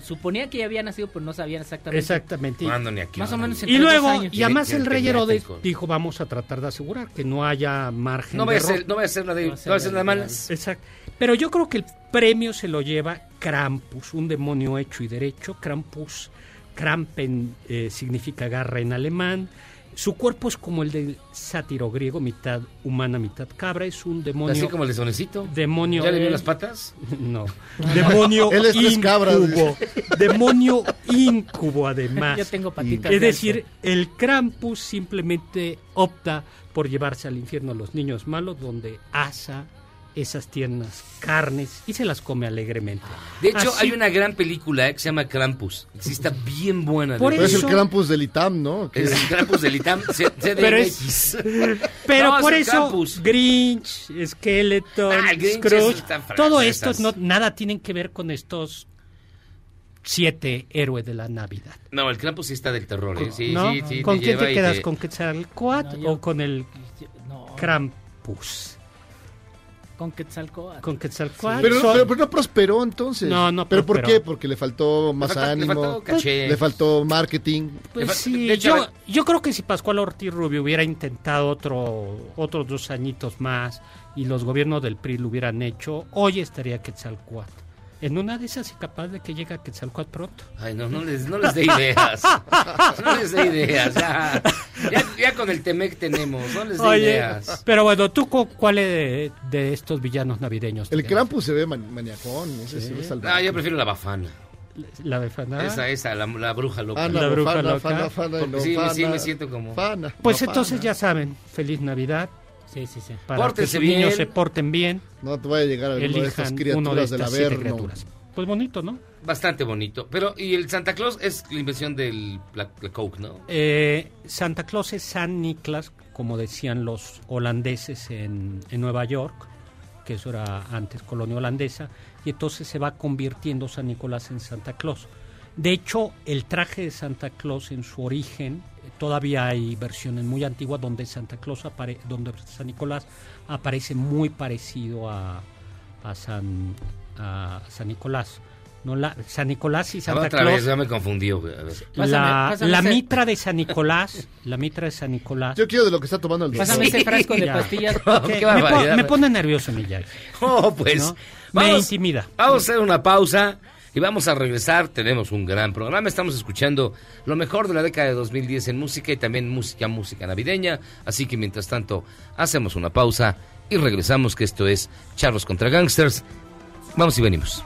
Suponía que ya había nacido, pero no sabían exactamente. Exactamente. ¿Cuándo ni aquí? Más o menos Y luego, años. y además el Rey Herodes dijo, vamos a tratar de asegurar que no haya margen No de voy a error". hacer, no voy a hacer la de, No no va a voy a ser nada la de- malas. Exacto. Pero yo creo que el premio se lo lleva Krampus, un demonio hecho y derecho. Krampus, Krampen eh, significa garra en alemán. Su cuerpo es como el del sátiro griego, mitad humana, mitad cabra. Es un demonio. Así como el de Sonecito. Demonio. ¿Ya le vio las patas? No. Demonio Él es incubo. Demonio incubo, además. Yo tengo patitas. Es de decir, el Krampus simplemente opta por llevarse al infierno a los niños malos, donde asa esas tiernas carnes y se las come alegremente. De hecho, Así- hay una gran película eh, que se llama Krampus. Sí, está bien buena. Por Pero es el eso- Krampus del ITAM, ¿no? Es el Krampus del ITAM. Pero CDMX. Pero No, por es eso Krampus. Grinch, Skeleton, Ah, Grinch, Scrooge, todo esto no, nada tienen que ver con estos siete héroes de la Navidad. No, el Krampus sí está del terror. ¿eh? Sí, ¿no? sí, sí. ¿Con quién lleva te quedas? ¿Con Quetzalcoatl No, yo- o con el No, Krampus? Con Quetzalcoatl. Pero, pero, pero no prosperó entonces. No, no ¿Pero por qué? Porque le faltó más faltó- le ánimo. faltó caché. Le faltó marketing. Pues sí, hecho, yo, yo creo que si Pascual Ortiz Rubio hubiera intentado otro, otros dos añitos más y los gobiernos del PRI lo hubieran hecho, hoy estaría Quetzalcoatl. En una de esas y capaz de que llegue a Quetzalcoatl pronto. Ay, no, no les, no les dé ideas. No les dé ideas. Ya, ya, ya con el Temec tenemos. No les dé Oye, ideas. pero bueno, ¿tú cu- cuál es de, de estos villanos navideños? El? Krampus se ve man- maniacón. Ese se ve. Ah, yo prefiero la bafana. La befana. Esa, esa, la, la bruja loca. Ah, La no, bruja fana, loca. fana, fana, sí, fana, sí me siento como- Fana, Pues no, entonces fana. ya saben, feliz Navidad. Sí, sí, sí. Para que sus niños bien. se porten bien, No te vaya a llegar alguna de estas elijan uno de criaturas del estas siete Averno. criaturas. Pues bonito, ¿no? Bastante bonito. Pero, y el Santa Claus es la invención del la, la Coke, ¿no? Eh, Santa Claus es San Niklas, como decían los holandeses en, en Nueva York, que eso era antes colonia holandesa, y entonces se va convirtiendo San Nicolás en Santa Claus. De hecho, el traje de Santa Claus en su origen, todavía hay versiones muy antiguas donde Santa Claus apare- donde San Nicolás aparece muy parecido a, a San, a San Nicolás. No la, San Nicolás y Santa otra Claus. vez, ya me confundió. güey, a ver. La, Pásame- pásame la ese- mitra de San Nicolás, la mitra de San Nicolás. Yo quiero de lo que está tomando el. Pásame ese frasco de pastillas. Me, po- barbaridad. me pone nervioso, Miyagi. Oh, pues. ¿no? Me intimida. vamos a hacer una pausa y vamos a regresar. Tenemos un gran programa. Estamos escuchando lo mejor de la década de 2010 en música y también música, música navideña. Así que mientras tanto, hacemos una pausa y regresamos, que esto es Charlos contra Gangsters. Vamos y venimos.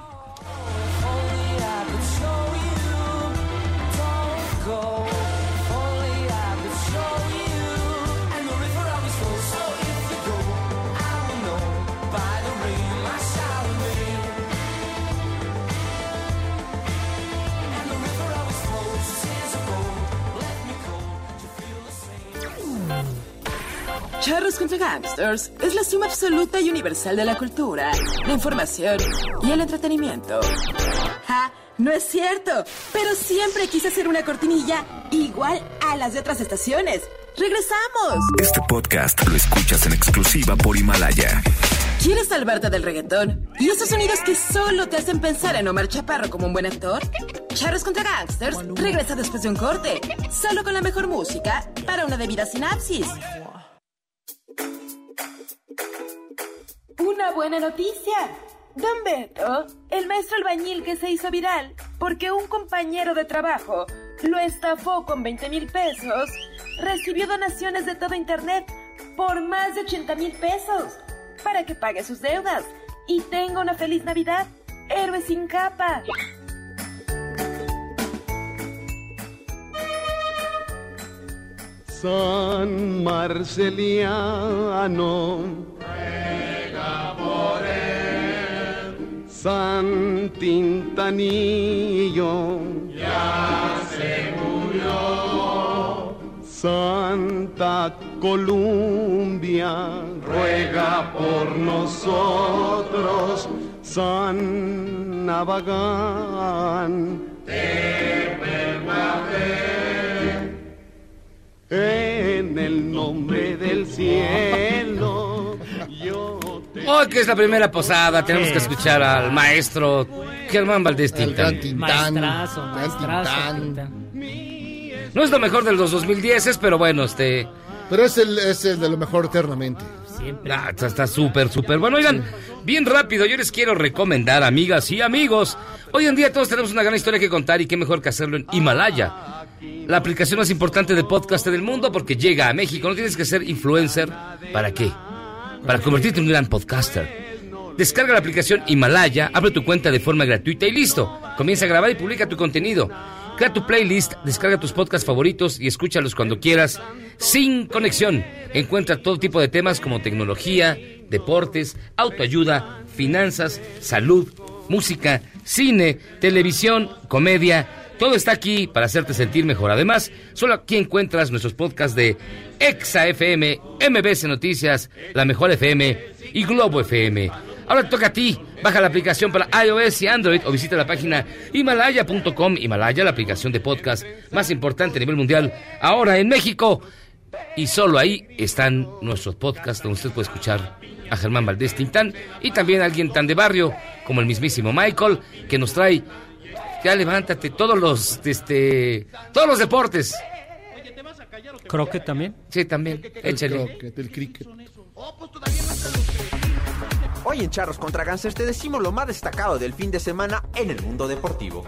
Charros contra Gangsters es la suma absoluta y universal de la cultura, la información y el entretenimiento. ¡Ja! No es cierto, pero siempre quise hacer una cortinilla igual a las de otras estaciones. ¡Regresamos! Este podcast lo escuchas en exclusiva por Himalaya. ¿Quieres salvarte del reggaetón? ¿Y esos sonidos que solo te hacen pensar en Omar Chaparro como un buen actor? Charros contra Gangsters regresa después de un corte, solo con la mejor música para una debida sinapsis. Una buena noticia. Don Beto, el maestro albañil que se hizo viral porque un compañero de trabajo lo estafó con 20 mil pesos, recibió donaciones de todo Internet por más de 80 mil pesos para que pague sus deudas y tenga una feliz Navidad. Héroe sin capa. San Marceliano. San Tintanillo. Ya se murió. Santa Columbia. Ruega por nosotros. San Navagán. En el nombre del cielo, yo te Hoy que es la primera posada, tenemos que escuchar al maestro Germán Valdés Tintán. Maestrazo, maestrazo. Tintán. Tintán. No es lo mejor de los 2010, pero bueno, este... Pero es el, es el de lo mejor eternamente. Siempre. Ah, está- está súper, súper. Bueno, oigan, bien rápido, yo les quiero recomendar, amigas y amigos. Hoy en día todos tenemos una gran historia que contar y qué mejor que hacerlo en Himalaya. La aplicación más importante de podcast del mundo porque llega a México. No tienes que ser influencer. ¿Para qué? Para convertirte en un gran podcaster. Descarga la aplicación Himalaya, abre tu cuenta de forma gratuita y listo. Comienza a grabar y publica tu contenido. Crea tu playlist, descarga tus podcasts favoritos y escúchalos cuando quieras, sin conexión. Encuentra todo tipo de temas como tecnología, deportes, autoayuda, finanzas, salud, música, cine, televisión, comedia. Todo está aquí para hacerte sentir mejor. Además, solo aquí encuentras nuestros podcasts de Exa FM, MBC Noticias, La Mejor FM y Globo FM. Ahora toca a ti. Baja la aplicación para iOS y Android o visita la página himalaya.com. Himalaya, la aplicación de podcast más importante a nivel mundial, ahora en México. Y solo ahí están nuestros podcasts donde usted puede escuchar a Germán Valdés Tintán y también a alguien tan de barrio como el mismísimo Michael que nos trae ya levántate todos los este todos los deportes. Croquet también. Sí, también. Échale. croquet, el cricket. Hoy en Charros contra Gangsters te decimos lo más destacado del fin de semana en el mundo deportivo.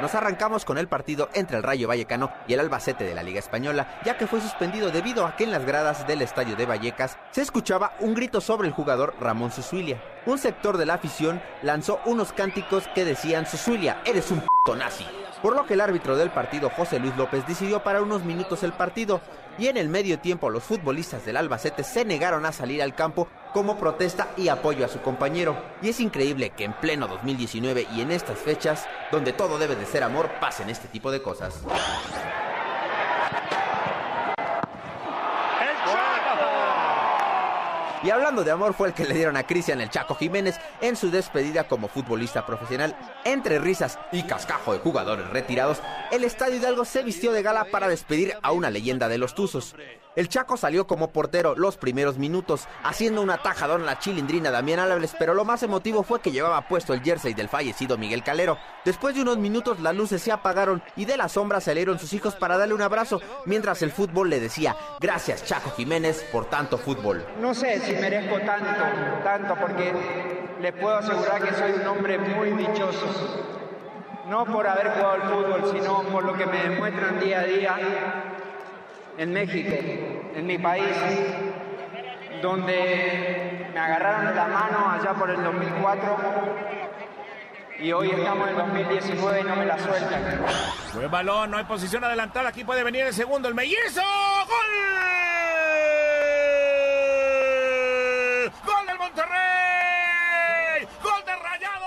Nos arrancamos con el partido entre el Rayo Vallecano y el Albacete de la Liga Española, ya que fue suspendido debido a que en las gradas del estadio de Vallecas se escuchaba un grito sobre el jugador Ramón Susuilia. Un sector de la afición lanzó unos cánticos que decían Susuilia, eres un p nazi. Por lo que el árbitro del partido, José Luis López, decidió parar unos minutos el partido y en el medio tiempo los futbolistas del Albacete se negaron a salir al campo como protesta y apoyo a su compañero. Y es increíble que en pleno 2019 y en estas fechas, donde todo debe de ser amor, pasen este tipo de cosas. Y hablando de amor fue el que le dieron a Cristian el Chaco Jiménez en su despedida como futbolista profesional. Entre risas y cascajo de jugadores retirados, el Estadio Hidalgo se vistió de gala para despedir a una leyenda de los Tuzos. El Chaco salió como portero los primeros minutos, haciendo una tajadón a la chilindrina Damián Álvarez, pero lo más emotivo fue que llevaba puesto el jersey del fallecido Miguel Calero. Después de unos minutos las luces se apagaron y de la sombra salieron sus hijos para darle un abrazo, mientras el fútbol le decía, gracias Chaco Jiménez por tanto fútbol. No sé si merezco tanto, tanto, porque les puedo asegurar que soy un hombre muy dichoso. No por haber jugado al fútbol, sino por lo que me demuestran día a día en México, en mi país, donde me agarraron de la mano allá por el 2004 y hoy estamos en el 2019 y no me la sueltan. Buen balón, no hay posición adelantada. Aquí puede venir el segundo, el mellizo. ¡Gol! ¡Gol del Monterrey! ¡Gol de Rayado!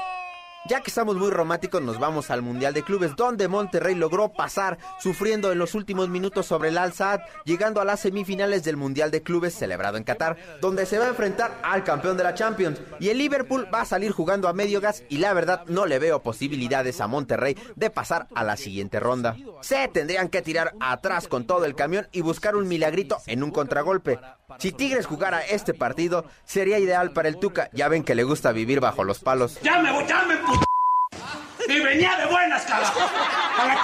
Ya que estamos muy románticos, nos vamos al Mundial de Clubes, donde Monterrey logró pasar, sufriendo en los últimos minutos sobre el Al Sadd, llegando a las semifinales del Mundial de Clubes celebrado en Qatar, donde se va a enfrentar al campeón de la Champions. Y el Liverpool va a salir jugando a medio gas, y la verdad no le veo posibilidades a Monterrey de pasar a la siguiente ronda. Se tendrían que tirar atrás con todo el camión y buscar un milagrito en un contragolpe. Si Tigres jugara este partido, sería ideal para el Tuca. Ya ven que le gusta vivir bajo los palos. ¡Ya me voy, ya me. Y venía de buenas, carajo. A la.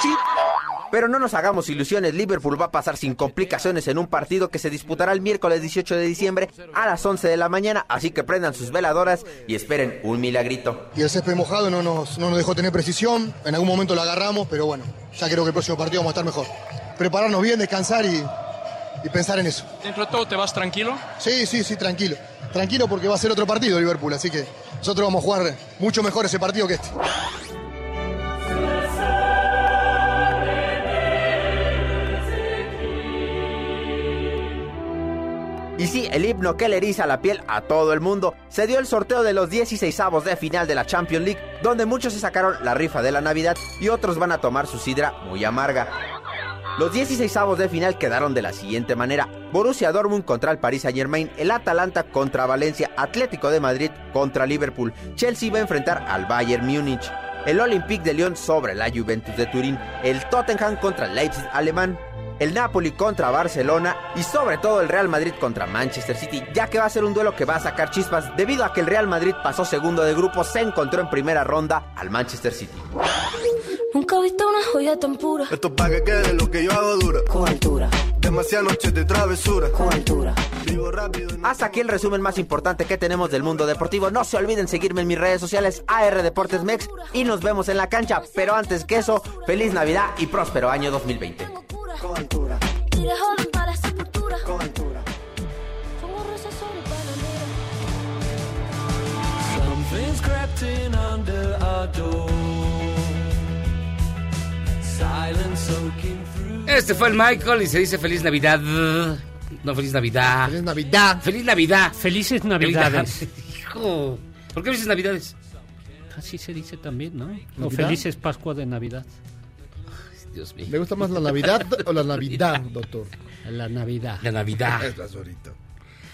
Pero no nos hagamos ilusiones, Liverpool va a pasar sin complicaciones en un partido que se disputará el miércoles 18 de diciembre a las 11 de la mañana, así que prendan sus veladoras y esperen un milagrito. Y el césped mojado no nos, no nos dejó tener precisión, en algún momento la agarramos, pero bueno, ya creo que el próximo partido vamos a estar mejor. Prepararnos bien, descansar y, y pensar en eso. ¿Dentro de todo te vas tranquilo? Sí, sí, sí, tranquilo. Tranquilo porque va a ser otro partido Liverpool, así que nosotros vamos a jugar mucho mejor ese partido que este. Y sí, el himno que le eriza la piel a todo el mundo. Se dio el sorteo de los 16avos de final de la Champions League, donde muchos se sacaron la rifa de la Navidad y otros van a tomar su sidra muy amarga. Los 16avos de final quedaron de la siguiente manera. Borussia Dortmund contra el Paris Saint Germain, el Atalanta contra Valencia, Atlético de Madrid contra Liverpool, Chelsea va a enfrentar al Bayern Múnich, el Olympique de Lyon sobre la Juventus de Turín, el Tottenham contra el Leipzig alemán, el Napoli contra Barcelona y sobre todo el Real Madrid contra Manchester City, ya que va a ser un duelo que va a sacar chispas debido a que el Real Madrid pasó segundo de grupo, se encontró en primera ronda al Manchester City. Nunca he visto una joya tan pura. Esto pa' que quede lo que yo hago dura. Con altura. Demasiadas noches de travesura. Con altura. Vivo rápido. Hasta aquí el resumen más importante que tenemos del mundo deportivo. No se olviden seguirme en mis redes sociales AR Deportes Mex y nos vemos en la cancha. Pero antes que eso, feliz Navidad y próspero año 2020. Con altura. Y de joven para la sepultura. Con altura. Somos rosas sobre panamera. Something's crept in under our door. Silence soaking through. Este fue el Michael y se dice Feliz Navidad. No, Feliz Navidad. Feliz Navidad. Feliz Navidad. Felices Navidades. Feliz- Hijo. ¿Por qué felices Navidades? Así se dice también, ¿no? O felices Pascua de Navidad. Dios mío. ¿Le gusta más la Navidad o la Navidad, doctor? La Navidad. La Navidad. Es más bonito.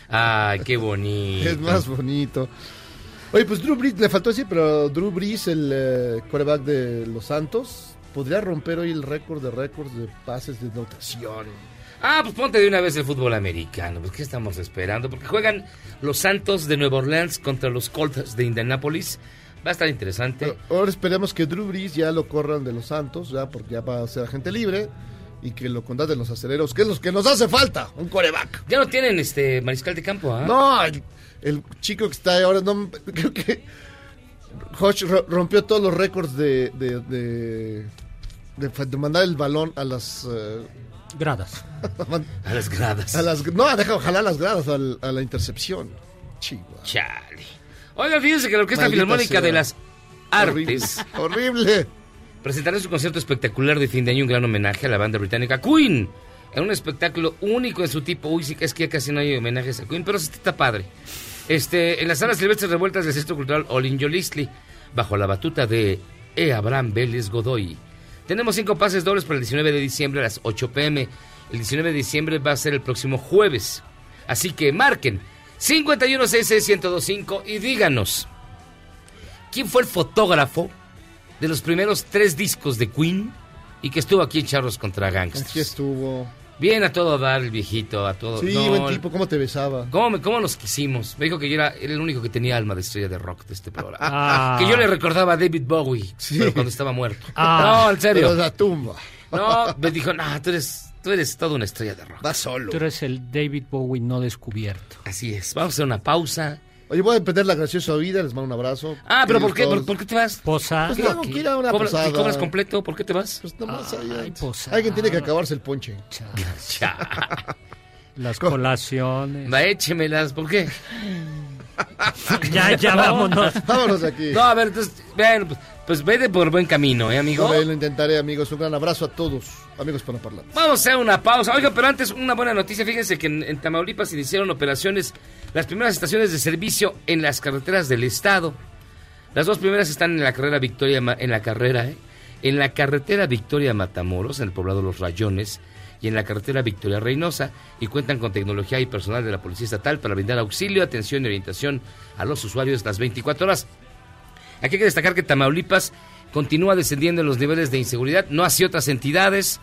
Ay, qué bonito. Es más bonito. Oye, pues Drew Brees, le faltó decir, pero Drew Brees, el eh, quarterback de los Santos, podría romper hoy el récord de récords de pases de anotación. Ah, pues ponte de una vez el fútbol americano. Pues, ¿qué estamos esperando? Porque juegan los Santos de Nueva Orleans contra los Colts de Indianapolis. Va a estar interesante. Ahora esperemos que Drew Brees ya lo corran de los Santos, ya porque ya va a ser agente libre y que lo contraten los aceleros, que es lo que nos hace falta, un coreback. Ya no tienen este mariscal de campo, ¿ah? No, el, el chico que está ahí ahora, no, creo que Hodge ro- rompió todos los récords de, de, de, de mandar el balón a las... eh, Gradas. A las gradas. a las, no, deja ojalá las gradas al- a la intercepción. Chihuahua. Chale. Oigan, fíjense que la Orquesta Maldita Filarmónica sea. de las Horrible. Artes Horrible. presentará su concierto espectacular de fin de año, un gran homenaje a la banda británica Queen. En un espectáculo único en su tipo. Uy, sí que es que casi no hay homenajes a Queen, pero sí está padre. Este, en las salas silvestres revueltas del Centro Cultural Olin Yolistli, bajo la batuta de E. Abraham Vélez Godoy. Tenemos cinco pases dobles para el 19 de diciembre a las 8 pm. El 19 de diciembre va a ser el próximo jueves. Así que marquen 51661025 y díganos quién fue el fotógrafo de los primeros tres discos de Queen y que estuvo aquí en Charros contra Aquí Gangsters. estuvo. Bien a todo dar el viejito, a todo. Sí, no, buen tipo, ¿cómo te besaba? ¿Cómo, cómo nos quisimos? Me dijo que yo era, era el único que tenía alma de estrella de rock de este programa. Ah. Que yo le recordaba a David Bowie, pero cuando estaba muerto. Ah. no, en serio. Pero la tumba. No, me dijo, no, tú eres, tú eres toda una estrella de rock. Va solo. Tú eres el David Bowie no descubierto. Así es. Vamos a hacer una pausa. Oye, voy a emprender la graciosa vida, les mando un abrazo. Ah, pero ¿por qué, por, por qué te vas? Posa. Pues tengo que ir a una ¿Cobras, posada. ¿y cobras completo? ¿Por qué te vas? Pues nomás ahí, posada. Alguien tiene que acabarse el ponche. Las colaciones. Va, échemelas, ¿por qué? Ya, ya, vámonos. Vámonos de aquí. No, a ver, entonces, vean, pues, pues vete por buen camino, ¿eh, amigo? Lo intentaré, amigos. Un gran abrazo a todos. Amigos para hablar. Vamos a hacer una pausa. Oiga, pero antes una buena noticia. Fíjense que en, en Tamaulipas iniciaron operaciones las primeras estaciones de servicio en las carreteras del estado. Las dos primeras están en la carrera Victoria, en la carrera, ¿eh? En la carretera Victoria Matamoros, en el poblado Los Rayones, y en la carretera Victoria Reynosa, y cuentan con tecnología y personal de la Policía Estatal para brindar auxilio, atención y orientación a los usuarios las 24 horas. Aquí hay que destacar que Tamaulipas continúa descendiendo en los niveles de inseguridad, no así otras entidades,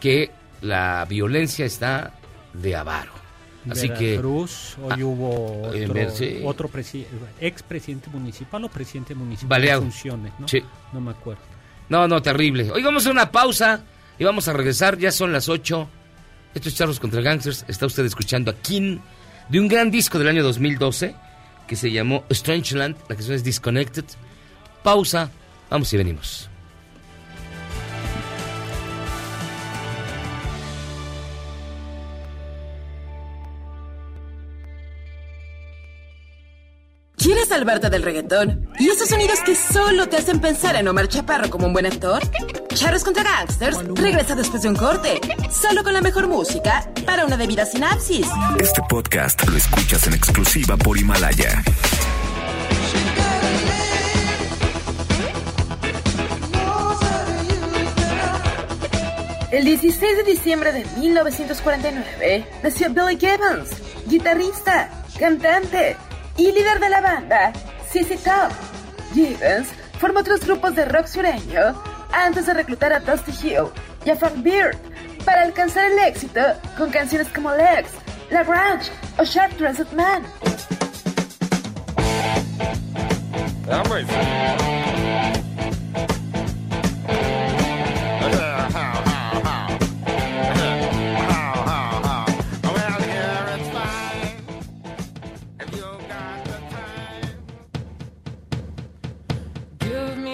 que la violencia está de avaro. Así que... Veracruz, hoy hubo en otro, ver- sí. otro presi- expresidente municipal o presidente municipal Baleado. funciones, ¿no? Sí. No me acuerdo. No, no, terrible. Hoy vamos a una pausa y vamos a regresar. Ya son las 8. Esto es Charlos contra Gangsters. Está usted escuchando a King de un gran disco del año 2012 que se llamó Strangeland. La canción es Disconnected. Pausa. Vamos y venimos. Salvarte del reggaetón? ¿Y esos sonidos que solo te hacen pensar en Omar Chaparro como un buen actor? Charros contra Gangsters regresa después de un corte, solo con la mejor música para una debida sinapsis. Este podcast lo escuchas en exclusiva por Himalaya. El 16 de diciembre de 1949 nació Billy Gibbons, guitarrista, cantante y líder de la banda CC Top. Gibbons formó otros grupos de rock sureño antes de reclutar a Dusty Hill y a Frank Beard para alcanzar el éxito con canciones como Legs, La Grange o Sharp Dressed Man.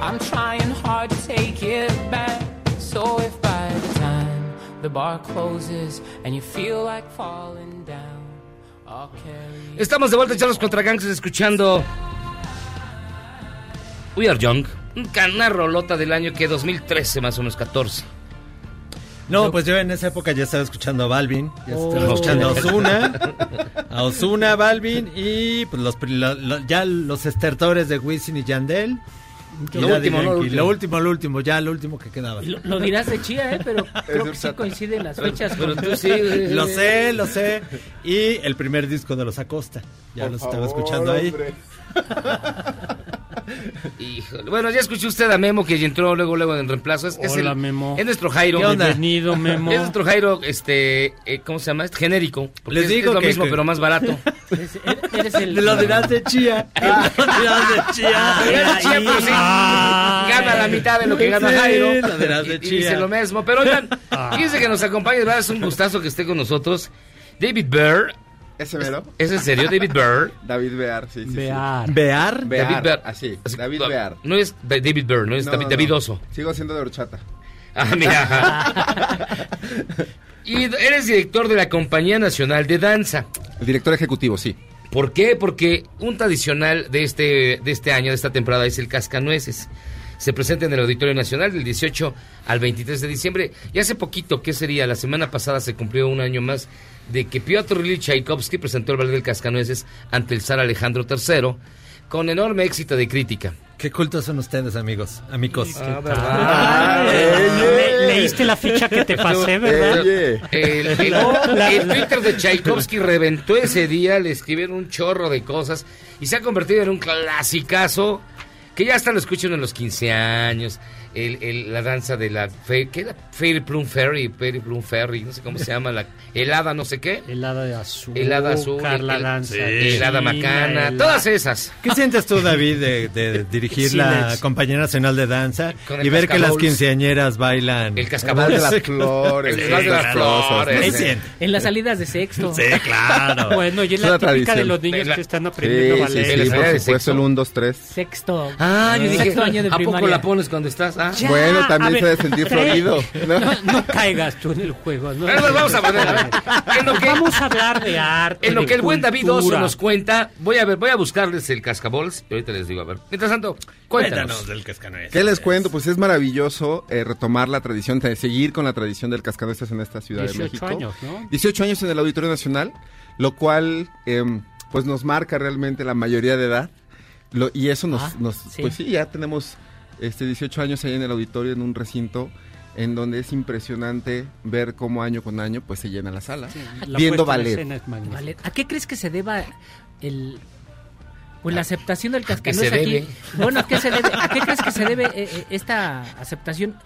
I'm trying hard to take it back. So if by the time the bar closes and you feel like falling down, I'll carry Estamos de vuelta en Charlos contra Gangsters escuchando We Are Young. Un cana rolota del año que 2013, más o menos 14. No, pues yo en esa época ya estaba escuchando a Balvin, ya Oh. estaba escuchando a Ozuna, a Ozuna, Balvin y pues los, lo- lo- ya los estertores de Wisin y Yandel. Lo último. Lo último. Lo último, lo último, ya lo último que quedaba. Lo, lo dirás de chía, ¿eh? Pero creo que sí coinciden las fechas. con- Lo sé, lo sé. Y el primer disco de los Acosta. Ya Por los estaba escuchando ahí. Híjole. Bueno, ya escuchó usted a Memo que entró luego luego en reemplazo. Es, es Hola, el- Memo. Es nuestro Jairo. ¿Qué onda? Bienvenido, Memo. Es nuestro Jairo, este, eh, ¿cómo se llama? Es genérico. Porque Les es, digo es lo que- mismo, que- pero más barato. Eres el. Lo dirás de chía. Lo dirás de chía. Lo dirás de chía, pero sí. Gana la mitad de lo que gana Jairo. lo dirás de Y- y dice chía. lo mismo. Pero oigan, fíjense que nos acompaña, de es un gustazo que esté con nosotros. David Bear. ¿Ese mero? ¿Es en serio, David Bear? David Bear, sí, sí. sí. Bear. ¿Bear? Bear, David Bear. así, Así- David no, Bear. No es David Bear, no es No, David, no, David. Oso. Sigo siendo de horchata. Ah, mira. y eres director de la Compañía Nacional de Danza. El director ejecutivo, sí. ¿Por qué? Porque un tradicional de este, de este año, de esta temporada, es el cascanueces. se presenta en el Auditorio Nacional del 18 al 23 de diciembre. Y hace poquito, ¿qué sería? La semana pasada se cumplió un año más de que Piotr Ilyich Tchaikovsky presentó el ballet del Cascanueces ante el zar Alejandro III con enorme éxito de crítica. Qué cultos son ustedes, amigos. Amigos. Ah, ¿verdad? Le- leíste la ficha que te pasé, ¿verdad? El, el- el Twitter de Tchaikovsky reventó ese día, le escribieron un chorro de cosas y se ha convertido en un clasicazo que ya hasta lo escuchan en los 15 años. El, el- la danza de la fe, ¿qué era? Fairy Plum Ferry, Fairy Plum Ferry, no sé cómo se llama, la helada no sé qué. Helada de azul. Helada azul, La el- danza. el- helada macana, todas esas. ¿Qué sientes tú, David, de, de dirigir la. Compañía Nacional de Danza el y ver que las quinceañeras bailan? El cascabel de las flores, el de las flores. En las salidas de sexto. Sí, claro. Bueno, y es la una típica de los niños La- que están aprendiendo Sí, ballet. sí, ¿El sí, por de supuesto, el 1, 2, 3. Sexto. Ah, yo dije, Sexto año de ¿a poco primaria. la pones cuando estás? Ah. Ya, Bueno, también ver, se debe sentir florido. ¿no? No, no caigas tú en el juego. No, Pero nos vamos a poner, en lo que- Vamos a hablar de arte. En lo que el buen David Oso nos cuenta, voy a ver, voy a buscarles el cascabols y ahorita les digo, a ver. Mientras tanto, cuéntanos. Cuéntanos del cascanueces. ¿Qué les cuento? Pues es maravilloso eh, retomar la tradición, de seguir con la tradición del cascanueces en esta Ciudad de 18 México. años, ¿no? 18 años en el Auditorio Nacional, lo cual em, pues nos marca realmente la mayoría de edad. Lo- y eso nos, Ah, nos- sí. pues sí, ya tenemos este 18 años ahí en el auditorio en un recinto en donde es impresionante ver cómo año con año pues se llena la sala La viendo ballet. ¿A qué crees que se deba el pues la aceptación del cascanueces aquí? debe? Bueno, ¿a qué se debe? ¿A qué crees que se debe eh, eh, esta aceptación?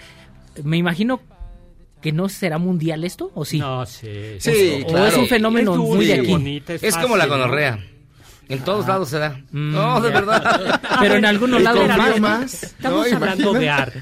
Me imagino que no será mundial esto o sí. No, sí. Sí, o claro. es un fenómeno Es muy de aquí. bonita, Es como la ¿no? En todos lados se da. Mm, no, de verdad. Pero en algunos Y lados más, más. Estamos ¿no? hablando de arte.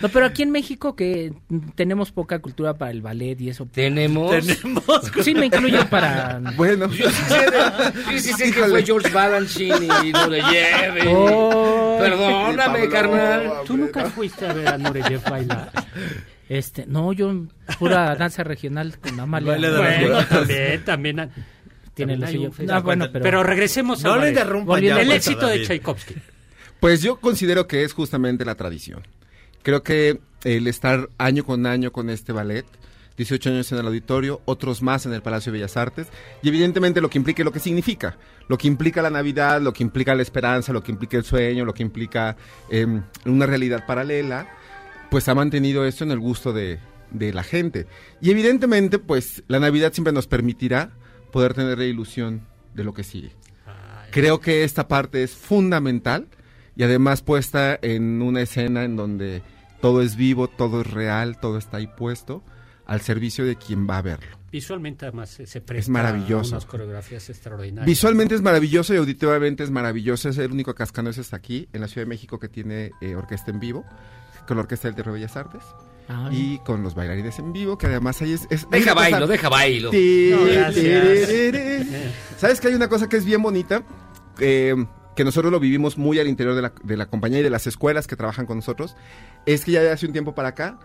No, pero aquí en México que tenemos poca cultura para el ballet y eso. Tenemos. Sí, me incluyo para. Bueno, Yo sí sé, sí sé que fue. George Balanchine y lleve. Oh. Perdóname, Pablo, carnal. Tú nunca fuiste a ver a Nureyev bailar. Este, no, yo pura danza regional con Amalia. Bueno, también, también. Tiene lo suyo. Ah, bueno, pero- pero regresemos No a le ya, El pues, éxito de. Tchaikovsky. Pues yo considero que es justamente la tradición. Creo que el estar año con año con este ballet, 18 años en el auditorio, otros más en el Palacio de Bellas Artes, y evidentemente lo que implica y lo que significa, lo que implica la Navidad, lo que implica la esperanza, lo que implica el sueño, lo que implica em, una realidad paralela, pues ha mantenido esto en el gusto de, de la gente. Y evidentemente, pues la Navidad siempre nos permitirá poder tener la ilusión de lo que sigue. Creo que esta parte es fundamental y además puesta en una escena en donde todo es vivo, todo es real, todo está ahí puesto al servicio de quien va a verlo. Visualmente además se, presta maravilloso. a unas coreografías extraordinarias. Visualmente es maravilloso y auditivamente es maravilloso. Es el único cascanueces aquí en la Ciudad de México que tiene eh, orquesta en vivo, con la Orquesta del Teatro de Bellas Artes Ah, y con los bailarines en vivo, que además ahí es... Deja cosa- bailo, deja bailo. Ti- No, tiririrí. ¿Sabes que hay una cosa que es bien bonita? Eh, que nosotros lo vivimos muy al interior de la, de la compañía y de las escuelas que trabajan con nosotros. Es que ya de hace un tiempo para acá,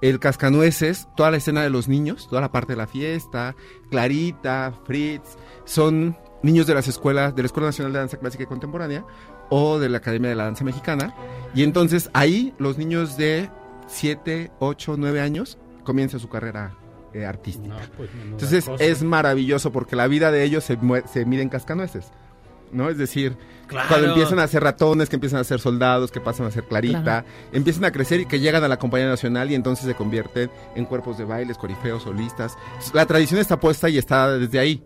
el Cascanueces, toda la escena de los niños, toda la parte de la fiesta, Clarita, Fritz, son niños de las escuelas, de la Escuela Nacional de Danza Clásica y Contemporánea o de la Academia de la Danza Mexicana. Y entonces ahí los niños de 7, 8, 9 años comienzan su carrera eh, artística. No, pues, Entonces cosa. es maravilloso porque la vida de ellos se, se mide en cascanueces. ¿No? Es decir, Claro. cuando empiezan a ser ratones, que empiezan a ser soldados, que pasan a ser clarita, Claro. empiezan a crecer y que llegan a la compañía nacional y entonces se convierten en cuerpos de bailes, corifeos, solistas. La tradición está puesta y está desde ahí.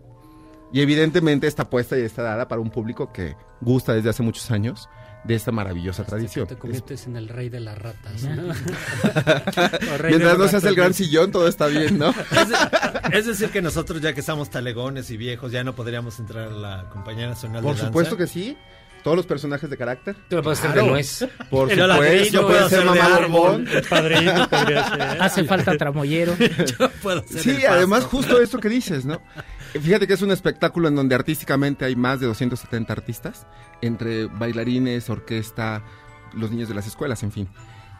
Y evidentemente está puesta y está dada para un público que gusta desde hace muchos años de esta maravillosa tradición. Te Es- conviertes en el rey de las ratas. ¿no? Mientras no los se hace el gran sillón, todo está bien, ¿no? Es, es decir, que nosotros, ya que estamos talegones y viejos, ya no podríamos entrar a la Compañía Nacional Por de Danza. supuesto que sí. Todos los personajes de carácter. Tú lo puedes hacer Claro. de nuez. Por El supuesto, puede puedo ser hacer de mamá árbol. Borbón. El padrino podría ser. Hace falta tramoyero. Yo puedo hacer Sí, además justo esto que dices, ¿no? Fíjate que es un espectáculo en donde artísticamente hay más de 270 artistas, entre bailarines, orquesta, los niños de las escuelas, en fin.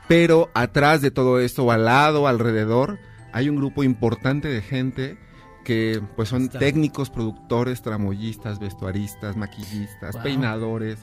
Pero atrás de todo esto, al lado, alrededor, hay un grupo importante de gente que pues son técnicos, productores, tramoyistas, vestuaristas, maquillistas, Wow. peinadores,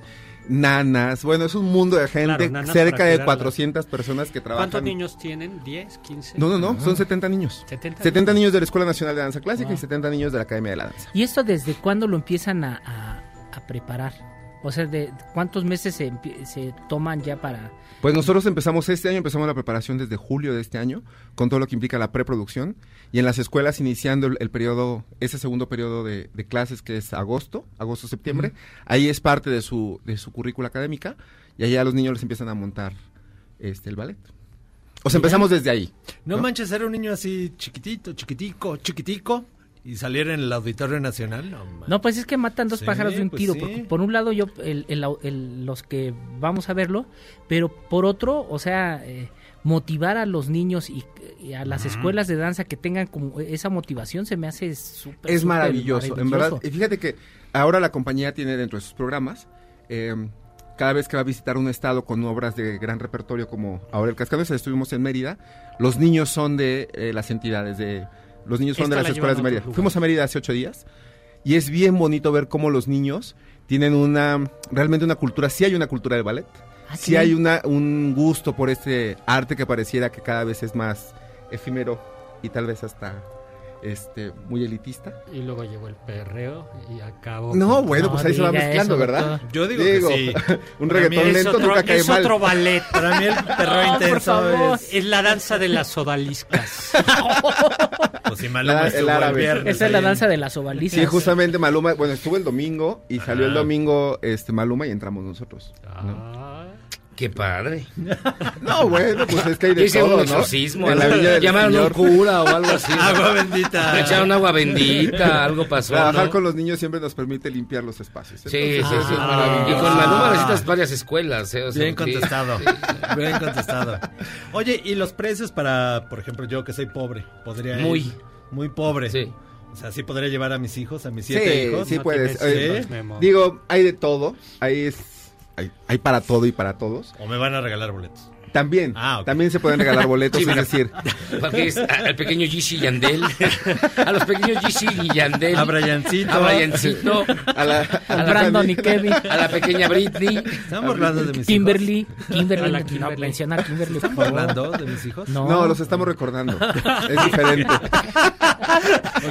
nanas. Bueno, es un mundo de gente, Claro, cerca de cuidarlas. 400 personas que trabajan. ¿Cuántos niños tienen? ¿10, 15? No, no, no, son 70 niños. 70 70 niños. niños de la Escuela Nacional de Danza Clásica Wow. y 70 niños de la Academia de la Danza. ¿Y esto desde cuándo lo empiezan a, a- a preparar? O sea, ¿de cuántos meses se, se toman ya para...? Pues nosotros empezamos este año, empezamos la preparación desde julio de este año, con todo lo que implica la preproducción, y en las escuelas iniciando el, el periodo, ese segundo periodo de, de clases que es agosto, agosto-septiembre, ahí es parte de su, de su currícula académica, y allá los niños les empiezan a montar este el ballet. O sea, empezamos desde ahí. No, ¿no? manches, era un niño así chiquitito, chiquitico, chiquitico, y salir en el Auditorio Nacional. No, pues es que matan dos Sí, pájaros de un pues tiro. sí. Porque por un lado yo, el- el- el- los que vamos a verlo, pero por otro, o sea, eh, motivar a los niños y, y a las escuelas de danza que tengan como esa motivación se me hace súper... Es maravilloso, en verdad. Y fíjate que ahora la compañía tiene dentro de sus programas, eh, cada vez que va a visitar un estado con obras de gran repertorio como ahora el Cascanueces, estuvimos en Mérida, los niños son de eh, las entidades, de los niños Esta de la las escuelas de Mérida. Fuimos a Mérida hace ocho días y es bien bonito ver cómo los niños tienen una, realmente una cultura, sí hay una cultura del ballet, Ah, sí ¿sí? hay una, un gusto por este arte que pareciera que cada vez es más efímero y tal vez hasta este muy elitista. Y luego llegó el perreo y acabó. No, con- bueno, pues ahí se va mezclando, ¿verdad? Yo digo que sí. un Para reggaetón lento otro- nunca cae es mal. otro ballet. Para mí el perreo No, intenso es... Es la danza de las odaliscas. Pues si Maluma La- estuvo el el árabe. viernes Esa es la danza de las ovalistas. Sí, justamente Maluma, bueno, estuvo el domingo y salió el domingo este Maluma y entramos nosotros. Qué padre. No, bueno, pues es que hay de ¿Qué hicieron todo, un ¿no? exorcismo? En la ¿no? Villa del Llamaron a un cura o algo así. ¿no? Agua bendita. Echaron agua bendita, algo pasó. Trabajar ¿no? con los niños siempre nos permite limpiar los espacios. Sí, sí, Entonces, sí. es maravilloso. Y con Maluma necesitas varias escuelas. ¿eh? O sea, Bien sí. contestado. Sí. Bien contestado. Oye, ¿y los precios para, por ejemplo, yo que soy pobre, podría ir? Muy. Muy pobre. Sí. O sea, sí podría llevar a mis hijos, a mis siete Sí, hijos. sí No puedes. tienes Eh, digo, hay de todo. Ahí es, hay, hay para todo y para todos. O me van a regalar boletos. También, Ah, también se pueden regalar boletos, Sí, es decir, Porque es a- al pequeño Gishi Yandel. A los pequeños Gishi y Yandel. A Briancito. A Briancito. a la, A la, Brandon y Kevin. a la pequeña Britney. Estamos hablando de mis Kimberly. hijos. Kimberly. Kimberly. menciona a Kimberly. ¿Estamos hablando de mis hijos? No. no, los estamos recordando. Es diferente.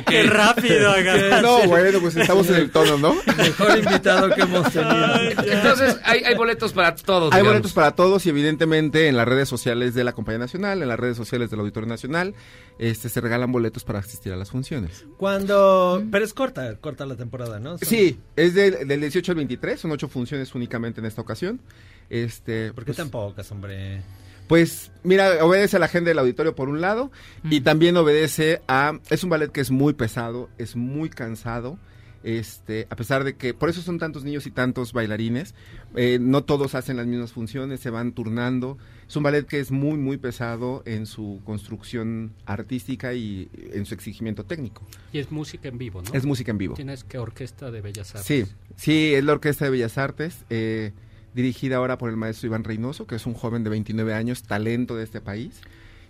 Qué rápido, agarraste. No, bueno, pues estamos en el tono, ¿no? Mejor invitado que hemos tenido. Entonces, hay, hay boletos para todos. Hay digamos. boletos para todos y evidentemente en las redes sociales de la Compañía Nacional, en las redes sociales del Auditorio Nacional, este se regalan boletos para asistir a las funciones. Cuando... Pero es corta, corta la temporada, ¿no? Son- Sí, es del, del 18 al 23, son ocho funciones únicamente en esta ocasión. Este, ¿Por qué pues, tan pocas, hombre? Pues mira, obedece a la agenda del auditorio por un lado y también obedece a... Es un ballet que es muy pesado, es muy cansado. Este, a pesar de que, por eso son tantos niños y tantos bailarines, eh, no todos hacen las mismas funciones, se van turnando. Es un ballet que es muy, muy pesado en su construcción artística y en su exigimiento técnico. Y es música en vivo, ¿no? Es música en vivo. Tienes que orquesta de Bellas Artes. Sí, sí, es la Orquesta de Bellas Artes, eh, dirigida ahora por el maestro Iván Reynoso, que es un joven de 29 años, talento de este país,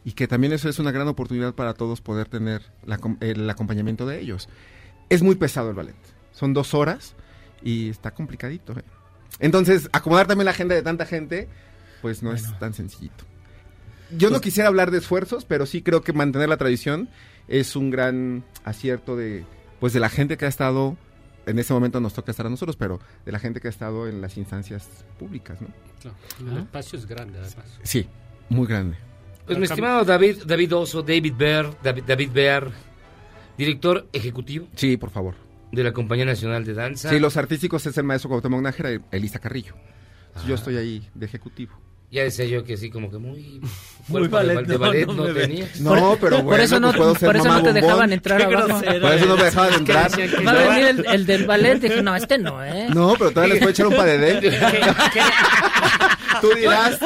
y que también eso es una gran oportunidad para todos poder tener la el acompañamiento de ellos. Es muy pesado el ballet, son dos horas y está complicadito. eh. Entonces, acomodar también la agenda de tanta gente, pues no es tan sencillito. Yo no quisiera hablar de esfuerzos, pero sí creo que mantener la tradición es un gran acierto de, pues de la gente que ha estado, en ese momento nos toca estar a nosotros, pero de la gente que ha estado en las instancias públicas, ¿no? Claro, El espacio es grande, además. Sí, muy grande. Pues mi estimado David, David Oso, David Bear, David, David Bear, director ejecutivo Sí, por favor. de la Compañía Nacional de Danza. Sí, los artísticos es el maestro Cuauhtémoc Nájera y Elisa Carrillo. Yo estoy ahí de ejecutivo. Ya decía yo que sí, como que muy... Muy de ballet, de no, ballet no no, me ve. tenías. No, pero por bueno, eso no, pues puedo ser por eso mamá no te bombón. dejaban entrar Qué abajo. Por eso no me dejaban entrar. Va a venir el, el del ballet. Dije, no, este no, ¿eh? No, pero todavía les puedo echar un padedé. Tú dirás.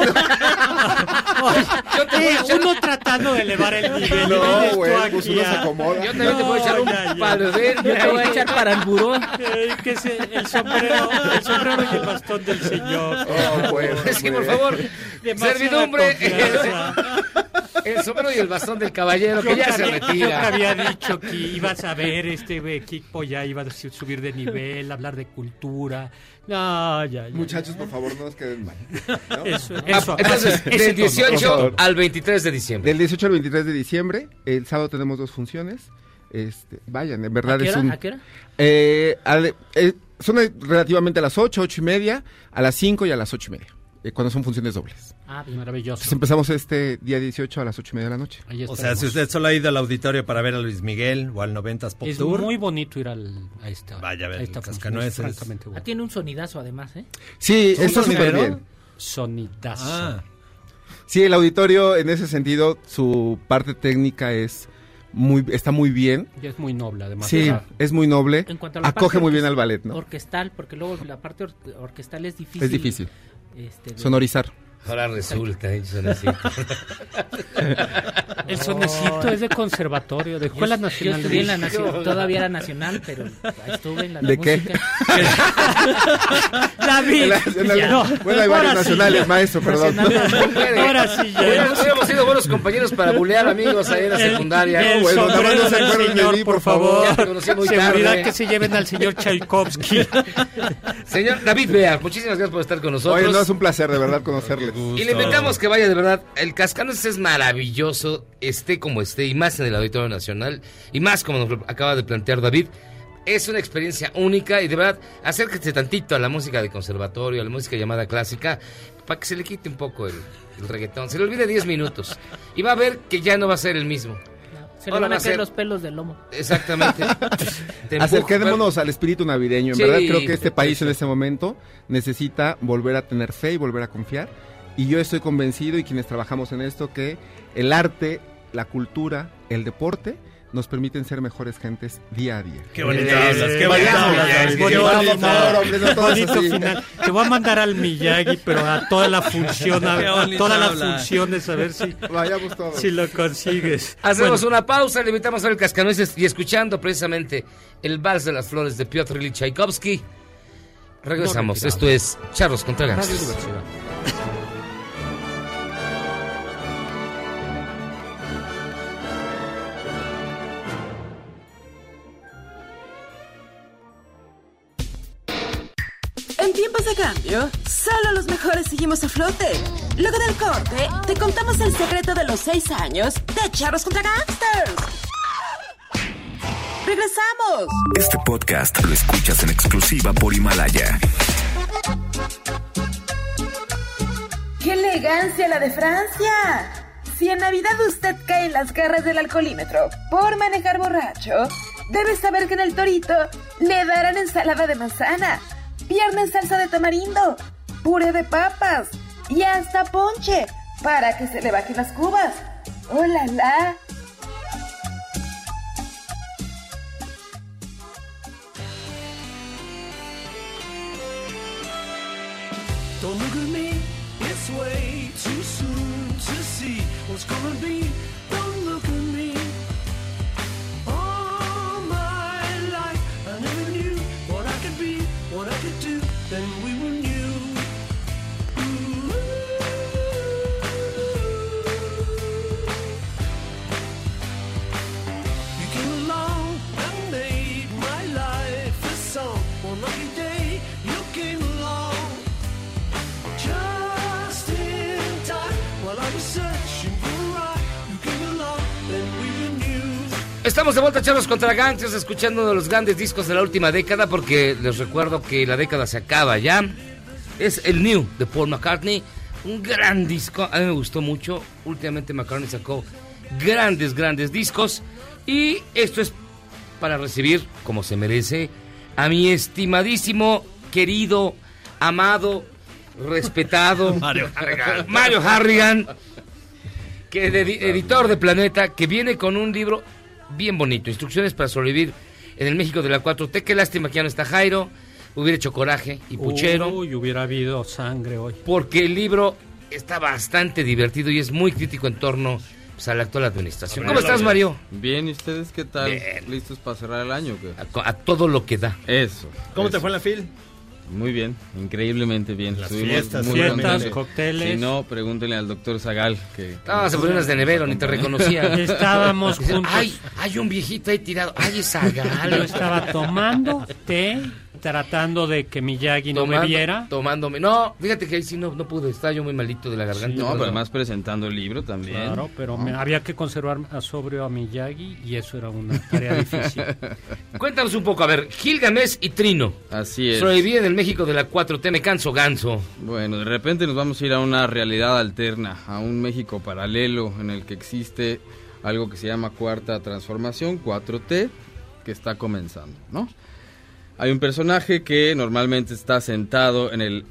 Yo te voy a Eh, echar- uno tratando de elevar el nivel. No, aquí pues uno se a- acomoda. Yo también te puedo echar un palo Yo te voy a echar para el buró. Eh, que es el sombrero, el sombrero y el bastón del señor. Oh, bueno, Sí, por hombre. favor. Demasiada Servidumbre. confianza. El sombrero y el bastón del caballero, Yo que ya se había- Yo te retira. había dicho que ibas a ver este equipo ya iba a subir de nivel, hablar de cultura. No, ya, ya. Muchachos, por favor, no nos queden mal. ¿no? Eso, Ah, eso. entonces, del tono, por 18 favor. al 23 de diciembre. Del 18 al 23 de diciembre, el sábado tenemos dos funciones. Este, vayan, en verdad ¿A qué es hora? un... ¿A qué hora? Eh, al- eh, son relativamente a las 8, 8 y media, a las 5 y a las 8 y media, eh, cuando son funciones dobles. Ah, bien. Maravilloso. Entonces empezamos este día 18 a las 8 y media de la noche. O sea, si usted solo ha ido al auditorio para ver a Luis Miguel o al 90s Pop Es Tour, muy bonito ir al, a esta. Vaya a ver a esta es Cascanueces. Ah, bueno. tiene un sonidazo además, ¿eh? Sí, ¿Un eso es súper bien. Sonidazo. Ah. Sí, el auditorio en ese sentido, su parte técnica es muy, está muy bien. Y es muy noble, además. Sí, O sea, es muy noble. En cuanto a la Acoge parte muy bien al ballet, ¿no? Orquestal, porque luego la parte or- orquestal es difícil. Es difícil. Este, Sonorizar. Ahora resulta, ¿eh? sonecito. El sonecito es de conservatorio, de Escuela yo Nacional. estudié en la nacional, todavía era nacional, pero estuve en la de, ¿De qué? David. En la- en la- ya. No, bueno, hay varios sí nacionales, maestro, perdón. Nacional. Ahora sí ya. Hubiéramos hubiéramos sido buenos compañeros para bulear amigos ahí en la El- secundaria. El, Bueno, no se del acuerdan de señor, mí, por favor. Seguridad que se lleven al señor Tchaikovsky. Señor David Bea, muchísimas gracias por estar con nosotros. Oye, no, es un placer de verdad Y le invitamos que vaya de verdad. El Cascanueces es maravilloso, esté como esté, y más en el Auditorio Nacional, y más como nos lo acaba de plantear David. Es una experiencia única y de verdad, acérquese tantito a la música de conservatorio, a la música llamada clásica, para que se le quite un poco el, el reggaetón. Se le olvide 10 minutos. Y va a ver que ya no va a ser el mismo. Se le van va a caer ser- los pelos del lomo. Exactamente. Empujo, Acerquémonos al espíritu navideño. En Sí, verdad creo que este país en este momento necesita volver a tener fe y volver a confiar. Y yo estoy convencido y quienes trabajamos en esto que el arte, la cultura, el deporte nos permiten ser mejores gentes día a día. Qué bonito Eh, hablas, qué bonito final. Te voy a mandar al Miyagi, pero a toda la función, a, todas las funciones, a ver si, Vayamos todos. si lo consigues. Hacemos Bueno, una pausa, le invitamos a ver el Cascanueces y escuchando precisamente el Vals de las Flores de Piotr Ilyich Tchaikovsky. Regresamos, No esto es Charlos contra de cambio, solo los mejores seguimos a flote. Luego del corte, te contamos el secreto de los seis años de Charros contra Gangsters. ¡Regresamos! Este podcast lo escuchas en exclusiva por Himalaya. ¡Qué elegancia la de Francia! Si en Navidad usted cae en las garras del alcoholímetro por manejar borracho, debe saber que en el torito le darán ensalada de manzana, pierna en salsa de tamarindo, puré de papas y hasta ponche para que se le bajen las cubas. ¡Oh, la, la! Don't look at me, it's way too soon to see what's gonna be. Estamos de vuelta, Charlos contra Gangsters, escuchando uno de los grandes discos de la última década, porque les recuerdo que la década se acaba ya. Es el New de Paul McCartney, un gran disco, a mí me gustó mucho. Últimamente McCartney sacó grandes, grandes discos. Y esto es para recibir, como se merece, a mi estimadísimo, querido, amado, respetado Mario Harrigan. Mario Harrigan, que de- editor de Planeta, que viene con un libro bien bonito, Instrucciones para sobrevivir en el México de la 4T. Qué lástima que ya no está Jairo, hubiera hecho coraje y puchero, Uy, hubiera habido sangre hoy. porque el libro está bastante divertido y es muy crítico en torno pues, a la actual administración. ¿Cómo estás, Mario? Bien, ¿y ustedes qué tal? Bien. ¿Listos para cerrar el año? A, a todo lo que da. Eso. ¿Cómo te fue en la fil? Muy bien, increíblemente bien. Las Estuvimos fiestas, muy fiestas, cócteles. Si no, pregúntenle al doctor Zagal. Que, que Ah, se ponían las de nevero, ni te reconocía. Estábamos juntos. Ay, hay un viejito ahí tirado. Ay, es Zagal. Yo estaba tomando té, tratando de que Miyagi no me Tomando- viera. Tomándome. No, fíjate que ahí sí no, no pude. Estaba yo muy malito de la garganta. No, pero pero además presentando el libro también. Claro, pero ¿no? me- había que conservar a sobrio a Miyagi y eso era una tarea difícil. Cuéntanos un poco, a ver, Gilgamesh y Trino. Así es. Sobreviven en el México de la 4T, me canso ganso. Bueno, de repente nos vamos a ir a una realidad alterna, a un México paralelo en el que existe algo que se llama cuarta transformación, 4T, que está comenzando, ¿no? Hay un personaje que normalmente está sentado en el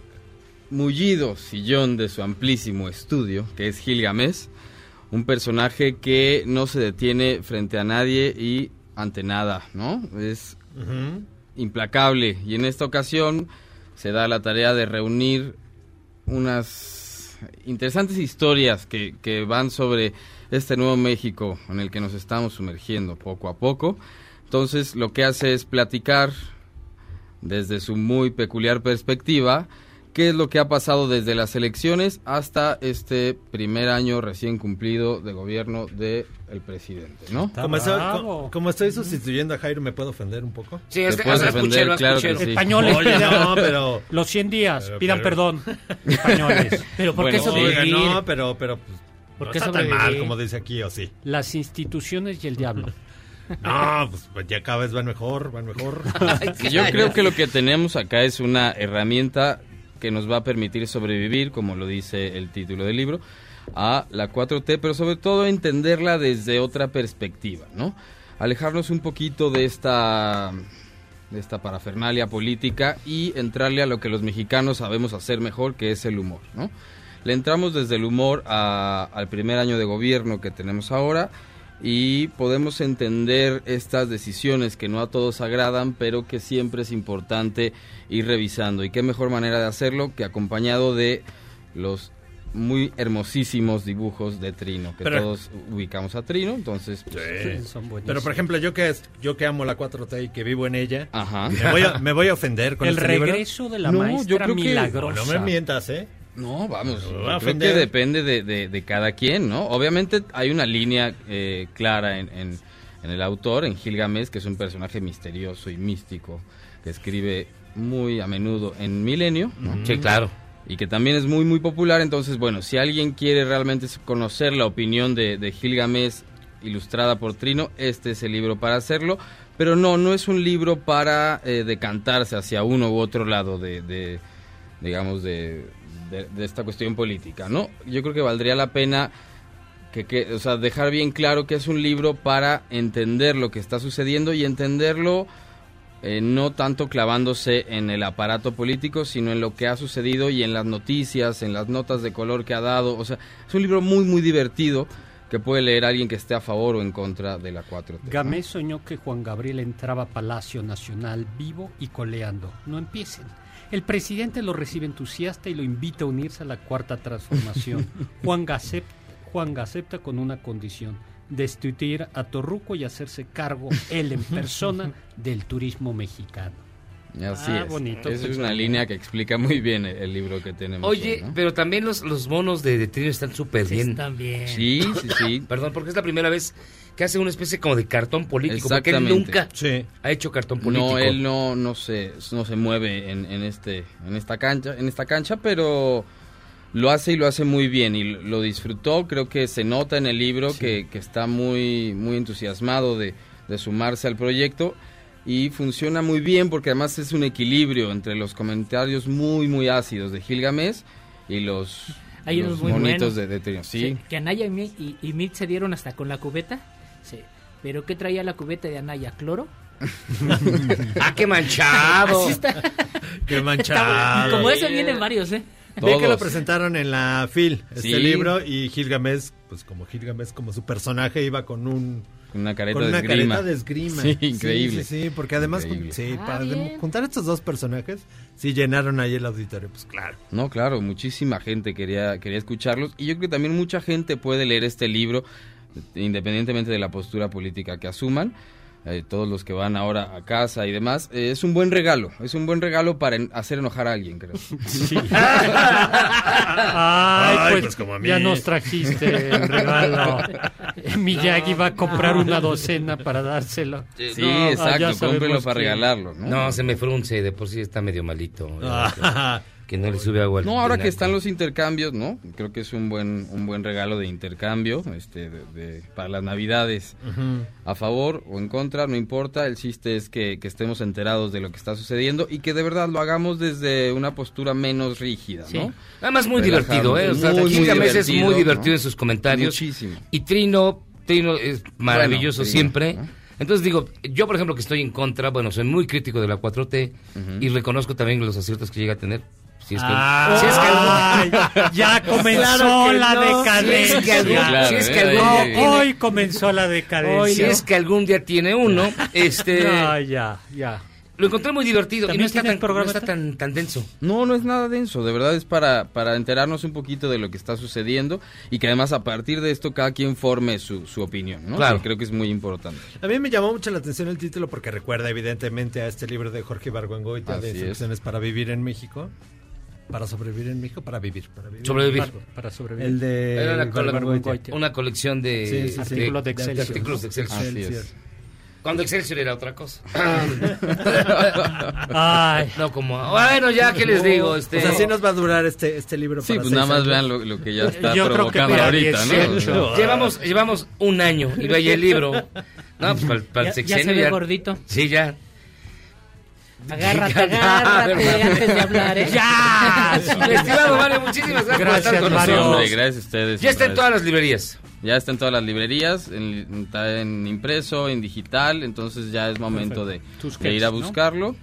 mullido sillón de su amplísimo estudio, que es Gilgamesh, un personaje que no se detiene frente a nadie y ante nada, ¿no? Es implacable y en esta ocasión se da la tarea de reunir unas interesantes historias que, que van sobre este nuevo México en el que nos estamos sumergiendo poco a poco. Entonces lo que hace es platicar desde su muy peculiar perspectiva qué es lo que ha pasado desde las elecciones hasta este primer año recién cumplido de gobierno del presidente, ¿no? Como, estoy, co- como estoy sustituyendo a Jairo, ¿me puedo ofender un poco? Sí, es que- claro sí. Españoles, Oye, pidan- no, pero... Los 100 días, pero- pidan pero- perdón. Españoles. Pero ¿por Bueno, qué sobrevivir? oiga, no, pero, pero pues, ¿Por no qué está tan sobrevivir? mal como dice aquí, ¿o sí? Las instituciones y el diablo. No, pues, pues ya cada vez van mejor, van mejor. Yo creo que lo que tenemos acá es una herramienta que nos va a permitir sobrevivir, como lo dice el título del libro, a la 4T, pero sobre todo entenderla desde otra perspectiva, ¿no? Alejarnos un poquito de esta de esta parafernalia política y entrarle a lo que los mexicanos sabemos hacer mejor, que es el humor, ¿no? Le entramos desde el humor a- al primer año de gobierno que tenemos ahora y podemos entender estas decisiones que no a todos agradan, pero que siempre es importante ir revisando. Y qué mejor manera de hacerlo que acompañado de los muy hermosísimos dibujos de Trino, que Pero- todos ubicamos a Trino, entonces... pues, Sí. Pero por ejemplo, yo que yo que amo la 4T y que vivo en ella, Ajá. me, voy a, me voy a ofender con El este libro. regreso de la No, maestra yo creo que- milagrosa. No me mientas, ¿eh? No, vamos, creo que depende de, de- de cada quien, ¿no? Obviamente hay una línea eh, clara en, en- en el autor, en Gilgamesh, que es un personaje misterioso y místico, que escribe muy a menudo en Milenio. ¿no? Sí, claro. Y que también es muy, muy popular. Entonces, bueno, si alguien quiere realmente conocer la opinión de, de Gilgamesh ilustrada por Trino, este es el libro para hacerlo. Pero no, no es un libro para eh, decantarse hacia uno u otro lado de, digamos, de, de- de esta cuestión política, ¿no? Yo creo que valdría la pena que, que, o sea, dejar bien claro que es un libro para entender lo que está sucediendo y entenderlo eh, no tanto clavándose en el aparato político, sino en lo que ha sucedido y en las noticias, en las notas de color que ha dado. O sea, es un libro muy, muy divertido que puede leer alguien que esté a favor o en contra de la 4T. ¿no? Gamés soñó que Juan Gabriel entraba a Palacio Nacional vivo y coleando. No empiecen. El presidente lo recibe entusiasta y lo invita a unirse a la cuarta transformación. Juan, Juan acepta con una condición, destituir a Torruco y hacerse cargo él en persona del turismo mexicano. Así Ah, es. bonito Esa es una línea que explica muy bien el, el libro que tenemos. Oye, pero también los, los monos de, de Trino están súper bien. Están bien. Sí, sí, sí. Perdón, porque es la primera vez que hace una especie como de cartón político. Porque él Exactamente. nunca ha hecho cartón político. No, él no, no se, no se mueve en, en este, en esta cancha, en esta cancha, pero lo hace y lo hace muy bien y lo, disfrutó. Creo que se nota en el libro que, que está muy, muy entusiasmado de, de sumarse al proyecto y funciona muy bien porque además es un equilibrio entre los comentarios muy, muy ácidos de Gilgamesh y los, Hay los unos muy monitos buenos. de, de Trino. Sí. Que Anaya y, y, y Mick se dieron hasta con la cubeta. Sí. ¿Pero qué traía la cubeta de Anaya? ¿Cloro? ¡Ah, qué manchado! Así está. Qué manchado. Como ese vienen varios, ¿eh? Ve que lo presentaron en la FIL, este Sí. libro, y Gilgamesh, pues como Gilgamesh, como su personaje, iba con un... Con una careta con de una esgrima. careta de esgrima. Sí, increíble. Sí, sí, sí, porque además, Increíble. sí, Ah, para bien. juntar estos dos personajes, sí llenaron ahí el auditorio, pues claro. No, claro, muchísima gente quería, quería escucharlos y yo creo que también mucha gente puede leer este libro independientemente de la postura política que asuman. eh, todos los que van ahora a casa y demás. Eh, es un buen regalo, es un buen regalo para en- hacer enojar a alguien, creo. Ay, pues, ya nos trajiste el regalo. Miyagi va a comprar una docena para dárselo. Sí, No, exacto, ah, cómprelo para quién. regalarlo, ¿no? No, se me frunce, de por sí está medio malito. Que no le sube agua al No, ahora que están los intercambios, ¿no? Creo que es un buen un buen regalo de intercambio, este, de, de- para las Navidades. A favor o en contra, no importa. El chiste es que, que estemos enterados de lo que está sucediendo y que de verdad lo hagamos desde una postura menos rígida, Sí. ¿no? Además muy divertido, ¿eh? O sea, Muy, es muy divertido, en sus comentarios. Muchísimo. Y Trino, Trino es maravilloso Trino, siempre. ¿no? Entonces digo, yo por ejemplo que estoy en contra, bueno, soy muy crítico de la 4T y reconozco también los aciertos que llega a tener. Si es que, Ay, si es que algún- ya comenzó Claro que la no. decadencia. Si es que algún- si es que algún No, día tiene- hoy comenzó la decadencia. si es que algún día tiene uno, este No, ya, ya. lo encontré muy divertido y ¿También no está, tan, no programa está tan, tan denso. No, no es nada denso, de verdad es para, para enterarnos un poquito de lo que está sucediendo y que además a partir de esto cada quien forme su, su opinión, ¿no? Claro. Creo que es muy importante. A mí me llamó mucho la atención el título porque recuerda evidentemente a este libro de Jorge Ibargüengoitia de Así es. instrucciones para vivir en México. Para sobrevivir en México, para vivir. Para vivir. Sobrevivir. Para, para sobrevivir. El de Era una, cole- una colección de, Sí, sí, sí. Artículos de de Excelsior, artículos de Excelsior. Es. Cuando Excelsior era otra cosa. Ay. No, como, bueno, ya, ¿qué les digo? Este, Pues así nos va a durar este, este libro. Sí, para pues nada más años. vean lo, lo que ya está Yo creo que provocando ahorita, 18. ¿no? Llevamos, llevamos un año y vaya el libro. No, pues para, para el Ya- ya sexenio se ve gordito. Sí, ya. Agárrate, agárrate ya, antes de hablar. ¿eh? ¡Ya! Mi estimado Mario, muchísimas gracias, por Gracias, estar con Mario. nosotros. Hombre, gracias a ustedes. Ya está en todas las librerías. Ya está en todas las librerías, en, está en impreso, en digital, entonces ya es momento de, Tus de ir a ¿no?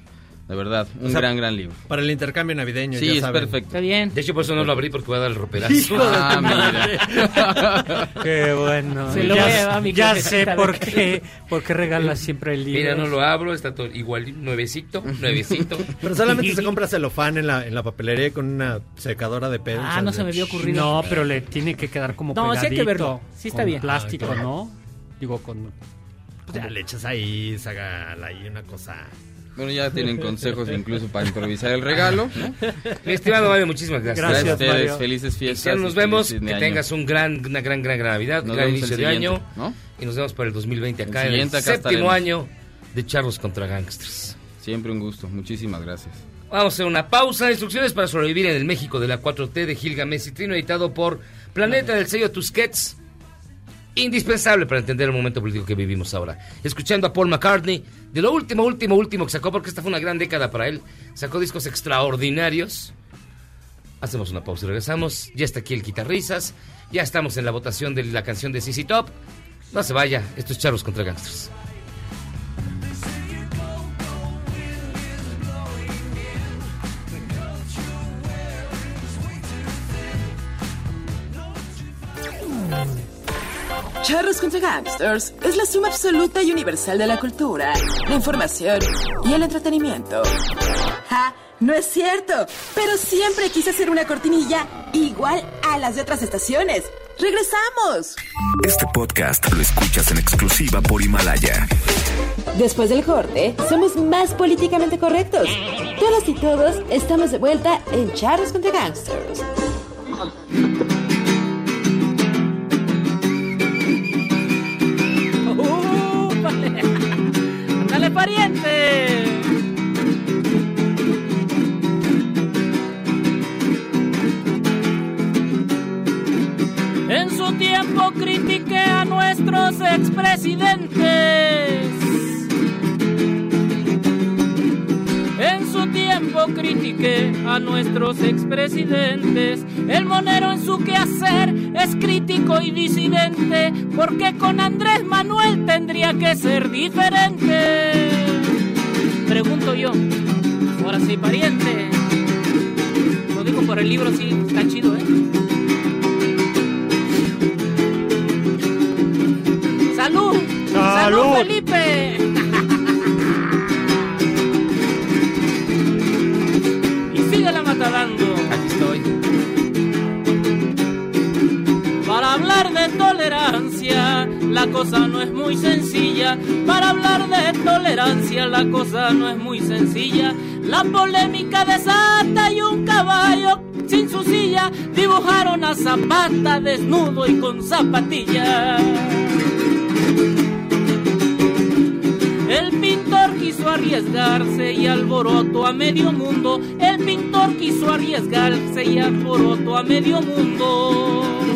De verdad, un O sea, gran, gran libro. Para el intercambio navideño, Sí, ya es saben. perfecto. Está bien. De hecho, por eso no lo abrí porque voy a dar el roperazo. Ah, mira. Qué bueno. Se lo ya lleva mi ya sé por qué, por qué regalas siempre el libro. Mira, no lo abro, está todo igual, nuevecito, nuevecito. Pero solamente se compra celofán en la, en la papelería con una secadora de pelo. Ah, no se me había ocurrido. No, pero le tiene que quedar como No, sí hay que verlo. Sí está con bien. plástico, Ah, claro. ¿no? Digo, con... Pues ya le echas ahí, saga ahí una cosa. Bueno, ya tienen consejos incluso para improvisar el regalo. ¿no? Mi estimado Mario, muchísimas gracias. Gracias, a ustedes, Mario. felices fiestas. ya nos vemos, que año. tengas un gran, una gran, gran, gran Navidad, un Nos gran inicio de año. ¿no? Y nos vemos para el 2020 acá, El en el siguiente acá séptimo estaremos. año de Charlos contra Gangsters. Siempre un gusto, muchísimas gracias. Vamos a hacer una pausa. Instrucciones para sobrevivir en el México de la 4T de Gilgamesh y Trino, editado por Planeta del sello Tusquets. Indispensable para entender el momento político que vivimos ahora. Escuchando a Paul McCartney, de lo último, último, último que sacó, porque esta fue una gran década para él. Sacó discos extraordinarios. Hacemos una pausa y regresamos. Ya está aquí el Guitarrizas. Ya estamos en la votación de la canción de CC Top. No se vaya, esto es Charlos contra Gangsters. Charros contra Gangsters es la suma absoluta y universal de la cultura, la información y el entretenimiento. ¡Ja! No es cierto, pero siempre quise hacer una cortinilla igual a las de otras estaciones. ¡Regresamos! Este podcast lo escuchas en exclusiva por Himalaya. Después del corte, somos más políticamente correctos. Todas y todos estamos de vuelta en Charros contra Gangsters. Pariente! En su tiempo critiqué a nuestros expresidentes. En su tiempo critiqué a nuestros expresidentes. El monero en su quehacer es crítico y disidente, porque con Andrés Manuel tendría que ser diferente. Pregunto yo, ahora sí, pariente. Lo digo por el libro, sí, está chido, ¿eh? ¡Salud! ¡Salud! Felipe! y síguela matadando. Aquí estoy. Para hablar de tolerancia, la cosa no es muy sencilla. Para hablar de tolerancia, la cosa no es muy sencilla. La polémica desata y un caballo sin su silla dibujaron a Zapata desnudo y con zapatilla. El pintor quiso arriesgarse y alborotó a medio mundo. El pintor quiso arriesgarse y alborotó a medio mundo.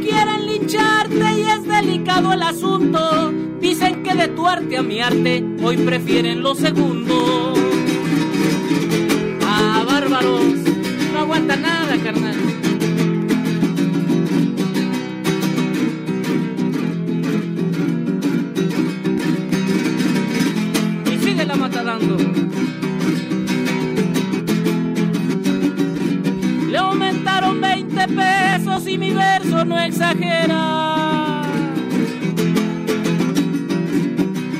Quieren lincharte y es delicado el asunto. Dicen que de tu arte a mi arte hoy prefieren lo segundo. Ah, bárbaros, no aguanta nada, carnal. Y sigue la mata dando. Le aumentaron 20 pesos y mi no exagera.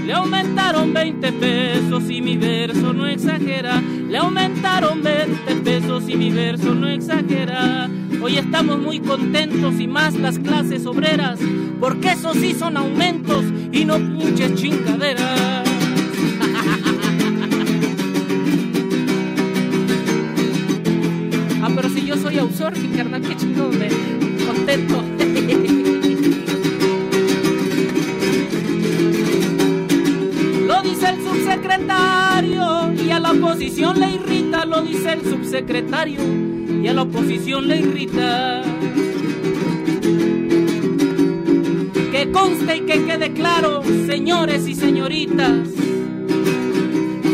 Le aumentaron 20 pesos y mi verso no exagera. Le aumentaron 20 pesos y mi verso no exagera. Hoy estamos muy contentos y más las clases obreras, porque esos sí son aumentos y no pinches chingaderas. Ah, pero si yo soy outsourcing, subsecretario y a la oposición le irrita. Que conste y que quede claro, señores y señoritas,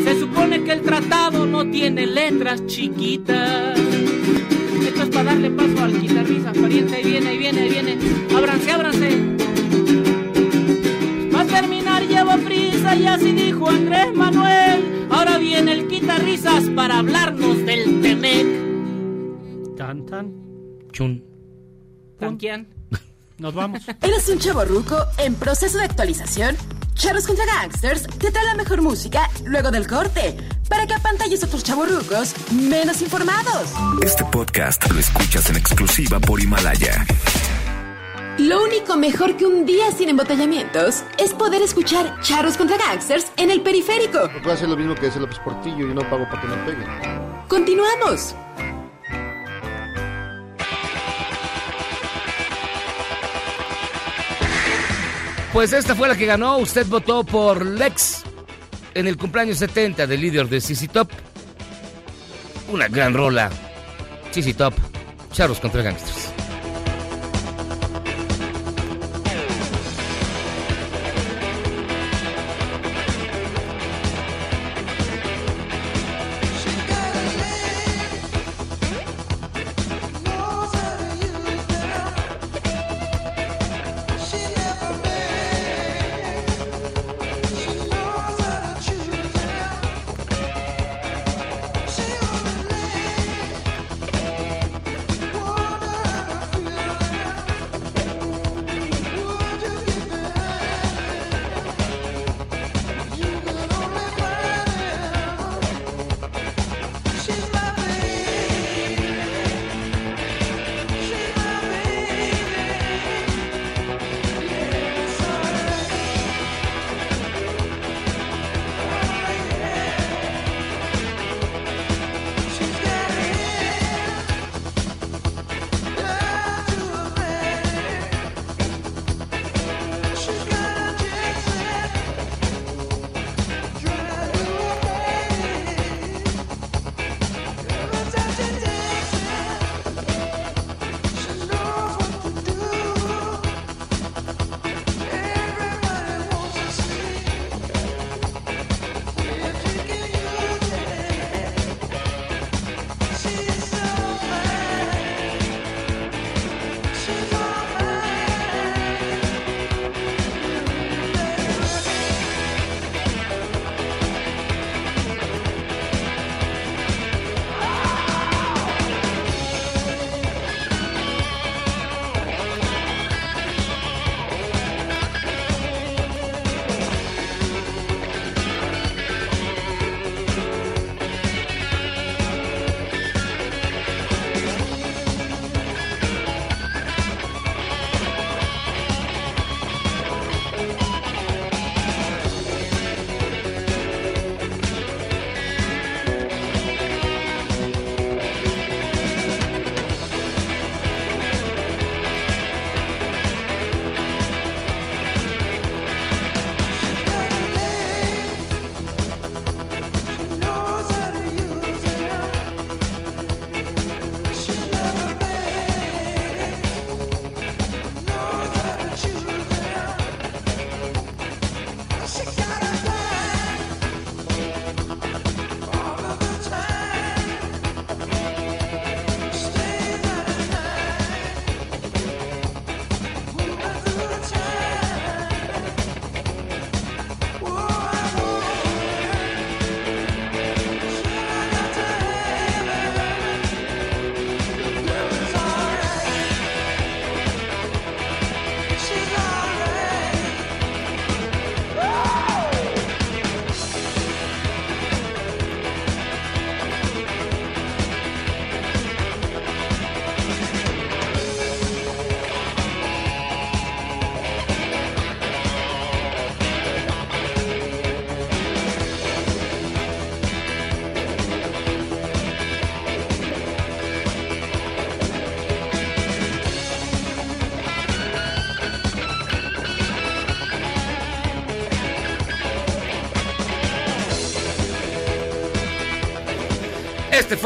se supone que el tratado no tiene letras chiquitas. Esto es para darle paso al guitarrista, pariente, ahí viene, ahí viene, ahí viene. Ábranse, ábranse. Va a terminar, llevo prisa, y así dijo Andrés Manuel. Guitarrizas para hablarnos del Temec. Tan, tan, chun. ¿Tanquian? Nos vamos. ¿Eres un chavo ruco en proceso de actualización? Charros contra Gangsters te trae la mejor música luego del corte para que apantalles a otros chavorrucos menos informados. Este podcast lo escuchas en exclusiva por Himalaya. Lo único mejor que un día sin embotellamientos es poder escuchar Charros contra Gangsters en el periférico. Puedo hacer lo mismo que hace López Portillo y no pago para que me peguen. Continuamos. Pues esta fue la que ganó. Usted votó por Lex en el cumpleaños 70 del líder de CC Top. Una gran rola. CC Top. Charros contra Gangsters.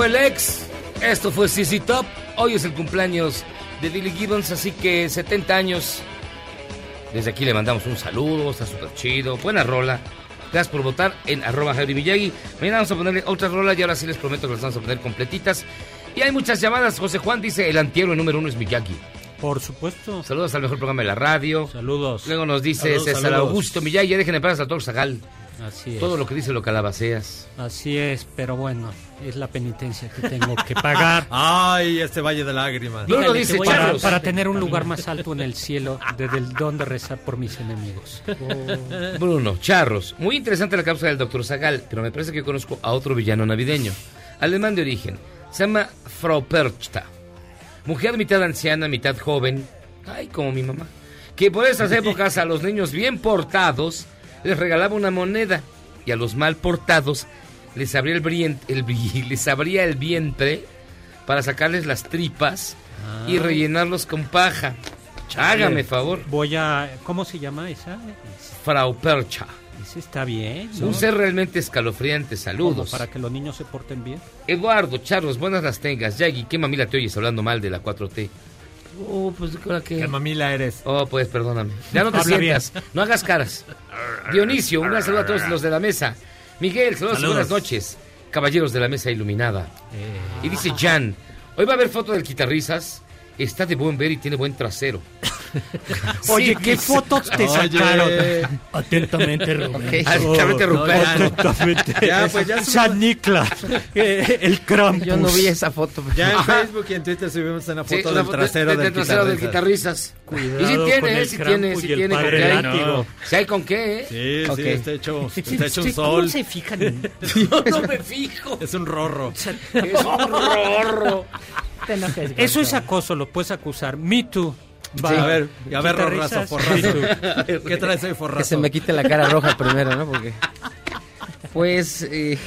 Fue el ex. Esto fue CC Top. Hoy es el cumpleaños de Billy Gibbons, así que 70 años. Desde aquí le mandamos un saludo, está súper chido. Buena rola. Gracias por votar en arroba Javi Miyagi. Mañana vamos a ponerle otra rola y ahora sí les prometo que las vamos a poner completitas. Y hay muchas llamadas. José Juan dice, el antihéroe número uno es Miyagi. Por supuesto. Saludos al mejor programa de la radio. Saludos. Luego nos dice Saludos, César saludos. Augusto Miyagi, ya dejen en paz al doctor Zagal. Así es. Todo lo que dice lo calabaceas. Así es, pero bueno, es la penitencia que tengo que pagar. Ay, este valle de lágrimas. Bruno dice, para, para tener un lugar más alto en el cielo desde el don de rezar por mis enemigos. Bruno, Charros. Muy interesante la causa del doctor Zagal, pero me parece que conozco a otro villano navideño. Alemán de origen. Se llama Frau Perchta. Mujer mitad anciana, mitad joven. Ay, como mi mamá. Que por esas épocas a los niños bien portados les regalaba una moneda. Y a los mal portados les abría el, brien- el les abría el vientre para sacarles las tripas y Ah. rellenarlos con paja. Hágame favor. Voy a. ¿Cómo se llama esa? Frau Percha. Ese está bien. ¿no? Un ser realmente escalofriante. Saludos. Para que los niños se porten bien. Eduardo, Charlos, buenas las tengas. Yagi, ¿qué mamila te oyes hablando mal de la 4T? Oh, pues ¿ahora qué? Qué mamila eres. Oh, pues perdóname. Ya no te sientas, no hagas caras. Dionisio, un gran saludo a todos los de la mesa. Miguel, saludos, Saludos. buenas noches. Caballeros de la mesa iluminada. Y dice Jan, hoy va a haber foto del guitarrizas. Está de buen ver y tiene buen trasero. Oye, ¿qué fotos te sacaron? Atentamente, Rubén. Ok. Atentamente, Rupert. Atentamente. Ya, pues, ya San Nicolás. eh, el Krampus. Yo no vi esa foto. Ya en. Facebook y en Twitter subimos una foto del trasero de- del, trasero del guitarrizas. Cuidado y con tiene, eh, sí tiene, el tiene con qué. Sí hay con qué, ¿eh? Sí, sí, está hecho, está hecho un ¿Cómo sol. se fijan Yo no me fijo. Es un rorro. Es un rorro. Eso es acoso, lo puedes acusar. Me too. Va. A ver, a ver, forrazo. ¿Qué traes ahí, forrazo? Que se me quite la cara roja primero, ¿no? Porque. Pues. eh,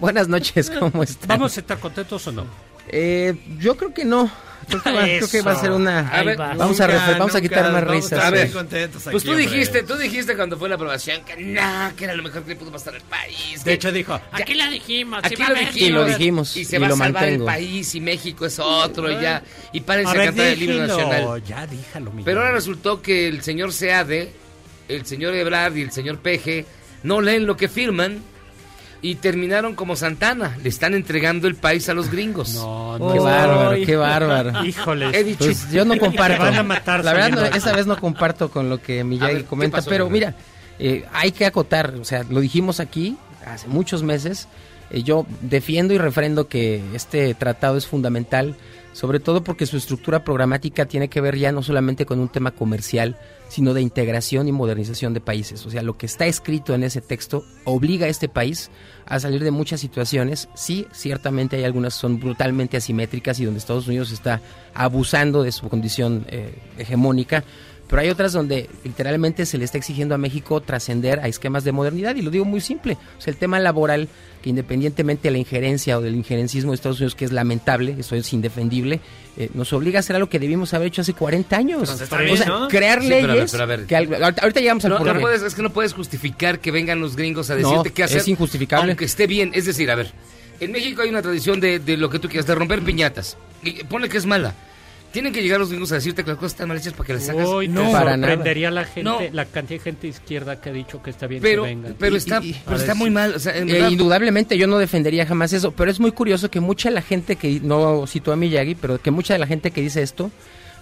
buenas noches, ¿cómo están? ¿Vamos a estar contentos o no? Eh, yo creo que no. Creo que va, creo que va a ser una. A ver, vamos, a nunca, refe- vamos a quitar más risas. A ver, contentos Pues tú aquí, dijiste, hombre. tú dijiste cuando fue la aprobación que no, que era lo mejor que le pudo pasar al país. De hecho, dijo, Aquí la dijimos. Aquí lo dijimos. Y lo dijimos, Y se y va a salvar mantengo. el país y México es otro y ya. Y párense A ver, cantar el himno nacional. Ya, díjalo, mi Pero ahora resultó que el señor Seade, el señor Ebrard y el señor Peje no leen lo que firman y terminaron como Santana. Le están entregando el país a los gringos. No, Qué no. bárbaro, qué bárbaro. Híjole. He dicho. Pues yo no comparto. Te van a matar La verdad, no, esa vez no comparto con lo que Miyagi ver, ¿qué comenta, pasó, pero mira, eh, hay que acotar, o sea, lo dijimos aquí hace muchos meses. eh, yo defiendo y refrendo que este tratado es fundamental, sobre todo porque su estructura programática tiene que ver ya no solamente con un tema comercial, sino de integración y modernización de países. O sea, lo que está escrito en ese texto obliga a este país a salir de muchas situaciones. Sí, ciertamente hay algunas que son brutalmente asimétricas y donde Estados Unidos está abusando de su condición eh, hegemónica, pero hay otras donde literalmente se le está exigiendo a México trascender a esquemas de modernidad y lo digo muy simple. O sea, el tema laboral, que independientemente de la injerencia o del injerencismo de Estados Unidos, que es lamentable, eso es indefendible, eh, nos obliga a hacer algo que debimos haber hecho hace 40 años. Está o bien, sea, ¿no? crear Sí, pero a ver, pero a ver. que algo- ahorita, ahorita llegamos al No, por no qué. puedes, es que no puedes justificar que vengan los gringos a No, decirte qué hacer. es injustificable. Aunque esté bien. Es decir, a ver, en México hay una tradición de, de lo que tú quieras, de romper piñatas. Y ponle que es mala. Tienen que llegar los gringos a decirte que las cosas están mal hechas para que las hagas. Uy, No, te para nada. sorprendería la gente, No. la cantidad de gente izquierda que ha dicho que está bien pero, que vengan. pero Y- está, y- pero está muy mal. O sea, en Eh, verdad, indudablemente yo no defendería jamás eso, pero es muy curioso que mucha de la gente que, no citó a Miyagi, pero que mucha de la gente que dice esto,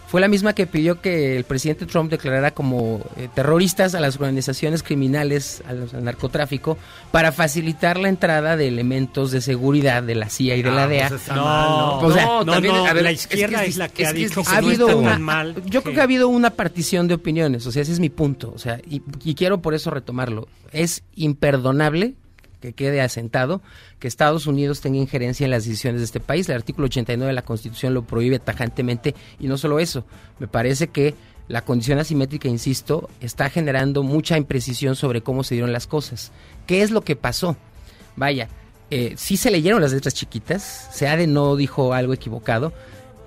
fue la misma que pidió que el presidente Trump declarara como eh, terroristas a las organizaciones criminales, al narcotráfico, para facilitar la entrada de elementos de seguridad de la CIA y de la Ah, DEA. pues está No, mal, O No, sea, no, también, no, a ver, la es que izquierda es es, la que es ha dicho que ha no habido está una, tan mal. yo creo que ha habido una partición de opiniones, o sea, ese es mi punto, o sea, y, y quiero por eso retomarlo. Es imperdonable que quede asentado que Estados Unidos tenga injerencia en las decisiones de este país. El artículo 89 de la Constitución lo prohíbe tajantemente y no solo eso, me parece que la condición asimétrica, insisto, está generando mucha imprecisión sobre cómo se dieron las cosas. ¿Qué es lo que pasó? Vaya, eh, sí se leyeron las letras chiquitas, Seade no dijo algo equivocado.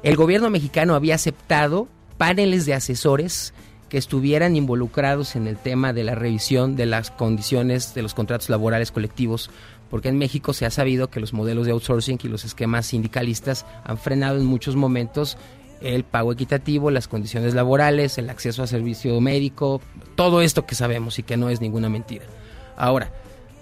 El gobierno mexicano había aceptado paneles de asesores que estuvieran involucrados en el tema de la revisión de las condiciones de los contratos laborales colectivos porque en México se ha sabido que los modelos de outsourcing y los esquemas sindicalistas han frenado en muchos momentos el pago equitativo, las condiciones laborales, el acceso a servicio médico, todo esto que sabemos y que no es ninguna mentira. Ahora,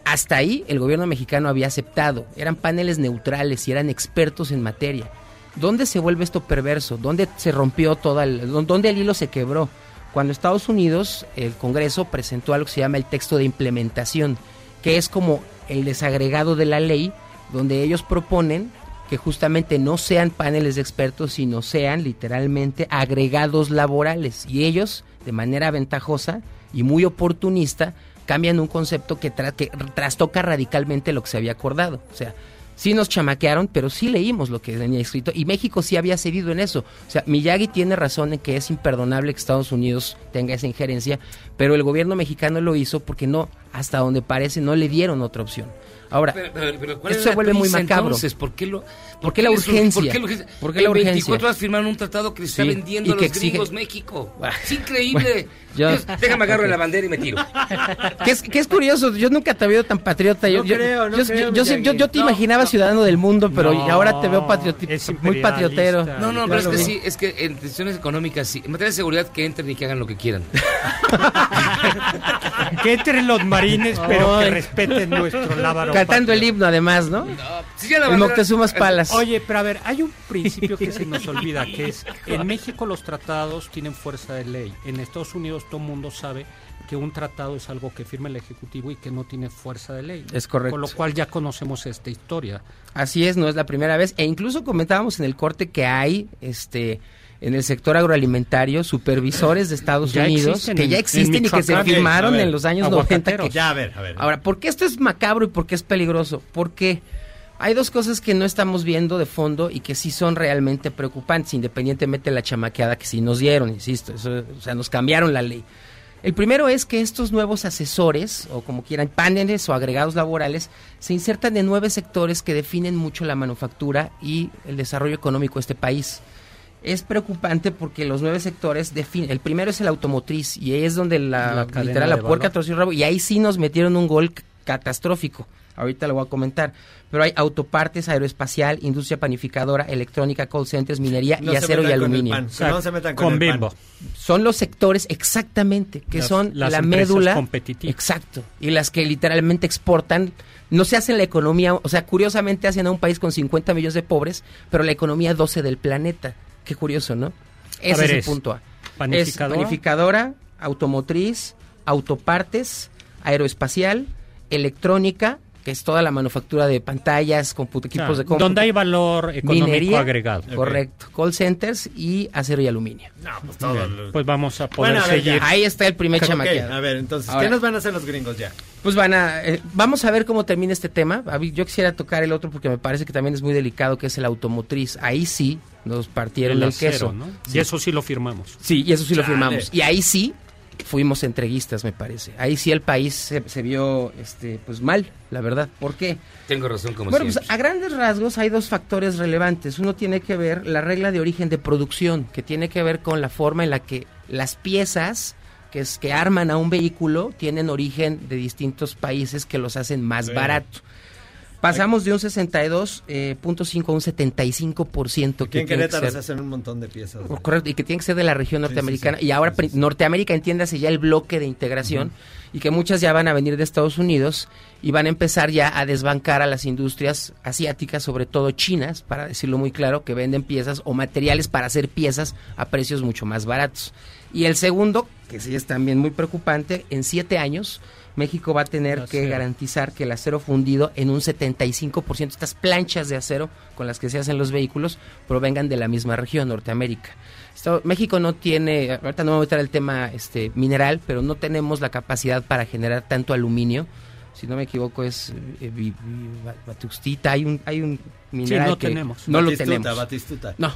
hasta ahí el gobierno mexicano había aceptado, eran paneles neutrales y eran expertos en materia. ¿Dónde se vuelve esto perverso? ¿Dónde se rompió toda el, dó- dónde el hilo se quebró? Cuando Estados Unidos, el Congreso presentó algo que se llama el texto de implementación, que es como el desagregado de la ley, donde ellos proponen que justamente no sean paneles de expertos, sino sean literalmente agregados laborales. Y ellos, de manera ventajosa y muy oportunista, cambian un concepto que, tra- que trastoca radicalmente lo que se había acordado. O sea, sí nos chamaquearon, pero sí leímos lo que venía escrito y México sí había cedido en eso. O sea, Miyagi tiene razón en que es imperdonable que Estados Unidos tenga esa injerencia, pero el gobierno mexicano lo hizo porque no, hasta donde parece, no le dieron otra opción. Ahora, Pero, pero- pero ¿cuál esto es se vuelve muy macabro. Entonces, ¿por qué lo ¿Por qué la urgencia? ¿Por qué la urgencia? ¿Por qué En la urgencia? 24 horas firmaron un tratado que le está Sí, vendiendo y a que los exige- gringos México. Es increíble. Yo- Yo- Déjame agarro la bandera y me tiro. que es, que es curioso, yo nunca te veo tan patriota. Yo, No yo- creo, no yo, creo, yo- yo- Miyagi. yo- yo te No, imaginaba ciudadano del mundo, pero No, ahora te veo muy patriotero. No, no, pero es que sí, es que en decisiones económicas sí. En materia de seguridad que entren y que hagan lo que quieran. Que entren los marines, pero que respeten nuestro lábaro. Cantando el himno, además, ¿no? Sí, ya la El Moctezumas Palas. Oye, pero a ver, hay un principio que se nos olvida, que es, en México los tratados tienen fuerza de ley. En Estados Unidos todo el mundo sabe que un tratado es algo que firma el Ejecutivo y que no tiene fuerza de ley. Es correcto. Con lo cual ya conocemos esta historia. Así es, no es la primera vez. E incluso comentábamos en el corte que hay, este, en el sector agroalimentario, supervisores de Estados Ya Unidos que en- ya en existen y que se firmaron ver, en los años 90. aguacateros. que- Ya, a ver, a ver. Ahora, ¿por qué esto es macabro y por qué es peligroso? Porque hay dos cosas que no estamos viendo de fondo y que sí son realmente preocupantes, independientemente de la chamaqueada que sí nos dieron, insisto, eso, o sea, nos cambiaron la ley. El primero es que estos nuevos asesores, o como quieran, paneles o agregados laborales, se insertan en nueve sectores que definen mucho la manufactura y el desarrollo económico de este país. Es preocupante porque los nueve sectores definen. El primero es el automotriz y ahí es donde la, literal la puerca torció el rabo y ahí sí nos metieron un gol catastrófico. Ahorita lo voy a comentar. Pero hay autopartes, aeroespacial, industria panificadora, electrónica, call centers, minería No y acero y metan con el aluminio. pan, que no se metan con Con el pan. Bimbo. Son los sectores exactamente que Las- son las la médula competitivas. Exacto. Y las que literalmente exportan no se hace la economía, o sea, curiosamente hacen a un país con 50 millones de pobres, pero la economía 12 del planeta. Qué curioso, ¿no? Ese ver, es el es punto A. panificadora. Es panificadora, automotriz, autopartes, aeroespacial, electrónica, que es toda la manufactura de pantallas, equipos de cómputo. donde hay valor económico Minería, agregado. Correcto. Call centers y acero y aluminio. No, pues todo. lo- Pues vamos a poder Bueno, a ver, seguir. ya. Ahí está el primer Ok, chamaqueado. A ver, entonces, Ahora- ¿qué nos van a hacer los gringos ya? Pues van a, eh, vamos a ver cómo termina este tema. Yo quisiera tocar el otro porque me parece que también es muy delicado, que es el automotriz. Ahí sí nos partieron el, acero, queso. ¿no? Sí. Y eso sí lo firmamos. Sí, y eso sí lo firmamos. Y ahí sí fuimos entreguistas, me parece. Ahí sí el país se, se vio, este, pues mal, la verdad. ¿Por qué? Tengo razón como Bueno, siempre. pues a grandes rasgos hay dos factores relevantes. Uno tiene que ver la regla de origen de producción, que tiene que ver con la forma en la que las piezas que, es, que arman a un vehículo tienen origen de distintos países que los hacen más Sí. barato. Pasamos de un 62.5 a un 75%. Aquí en tiene que Querétaro ser- se hacen un montón de piezas. Oh, Correcto, y que tiene que ser de la región Sí, sí, norteamericana. sí. Y ahora Norteamérica, entiéndase ya el bloque de integración, y que muchas ya van a venir de Estados Unidos y van a empezar ya a desbancar a las industrias asiáticas, sobre todo chinas, para decirlo muy claro, que venden piezas o materiales para hacer piezas a precios mucho más baratos. Y el segundo, que sí es también muy preocupante, en siete años México va a tener que garantizar que el acero fundido en un 75%, estas planchas de acero con las que se hacen los vehículos, provengan de la misma región, Norteamérica. Esto- México no tiene, ahorita no voy a meter el tema este, mineral, pero no tenemos la capacidad para generar tanto aluminio. Si no me equivoco es eh, batuxtita, hay un, hay un mineral no que tenemos. no lo tenemos. Batistuta. No.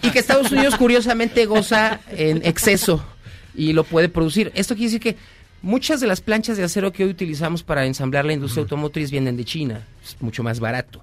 Y que Estados Unidos curiosamente goza en exceso y lo puede producir. Esto quiere decir que muchas de las planchas de acero que hoy utilizamos para ensamblar la industria automotriz vienen de China. es mucho más barato.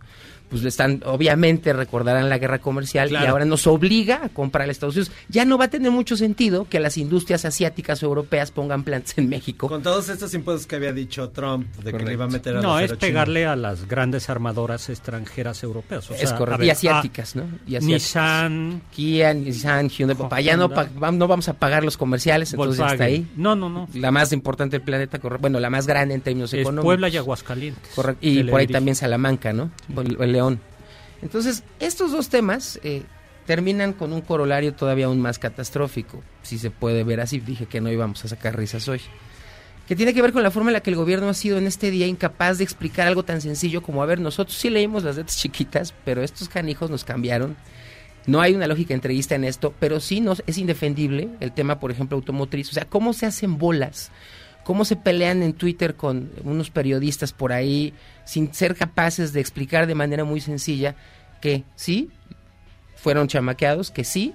Pues le están, obviamente recordarán la guerra comercial y Claro. ahora nos obliga a comprar a Estados Unidos. Ya no va a tener mucho sentido que las industrias asiáticas o europeas pongan plantas en México. Con todos estos impuestos que había dicho Trump de que le iba a meter a No, es pegarle a las grandes armadoras extranjeras europeas. o Es sea, correcto. a Y ver, asiáticas, ah, ¿no? Y asiáticas. Nissan, Kia, Nissan, Hyundai. Para allá no, no vamos a pagar los comerciales, entonces hasta Volkswagen. ahí. No, no, no. La más importante del planeta, corre- bueno, la más grande en términos Es económicos. Puebla y Aguascalientes. Correcto. Y por ahí dirige. también Salamanca, ¿no? El, el Entonces, estos dos temas eh, terminan con un corolario todavía aún más catastrófico, si se puede ver así. Dije que no íbamos a sacar risas hoy. Que tiene que ver con la forma en la que el gobierno ha sido en este día incapaz de explicar algo tan sencillo como, a ver, nosotros sí leímos las letras chiquitas, pero estos canijos nos cambiaron. No hay una lógica entrevista en esto, pero sí nos, es indefendible el tema, por ejemplo, automotriz. O sea, cómo se hacen bolas, cómo se pelean en Twitter con unos periodistas por ahí sin ser capaces de explicar de manera muy sencilla que sí, fueron chamaqueados, que sí,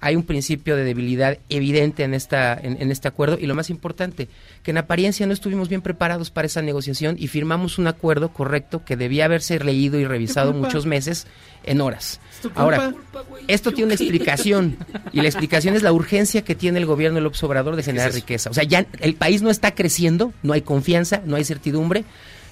hay un principio de debilidad evidente en, esta, en, en este acuerdo y lo más importante, que en apariencia no estuvimos bien preparados para esa negociación y firmamos un acuerdo correcto que debía haberse leído y revisado muchos meses en horas. Ahora, esto tiene una explicación y la explicación es la urgencia que tiene el gobierno del López Obrador de generar riqueza. O sea, ya el país no está creciendo, no hay confianza, no hay certidumbre.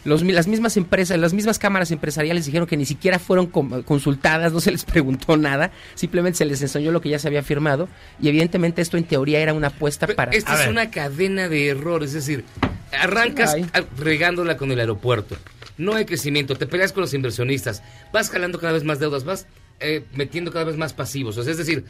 Los las mismas empresas, las mismas cámaras empresariales dijeron que ni siquiera fueron consultadas, no se les preguntó nada, simplemente se les enseñó lo que ya se había firmado y evidentemente esto en teoría era una apuesta para... Esta A es ver. una cadena de errores, es decir, arrancas Ay. regándola con el aeropuerto, no hay crecimiento, te peleas con los inversionistas, vas jalando cada vez más deudas, vas eh, metiendo cada vez más pasivos, o sea, es decir,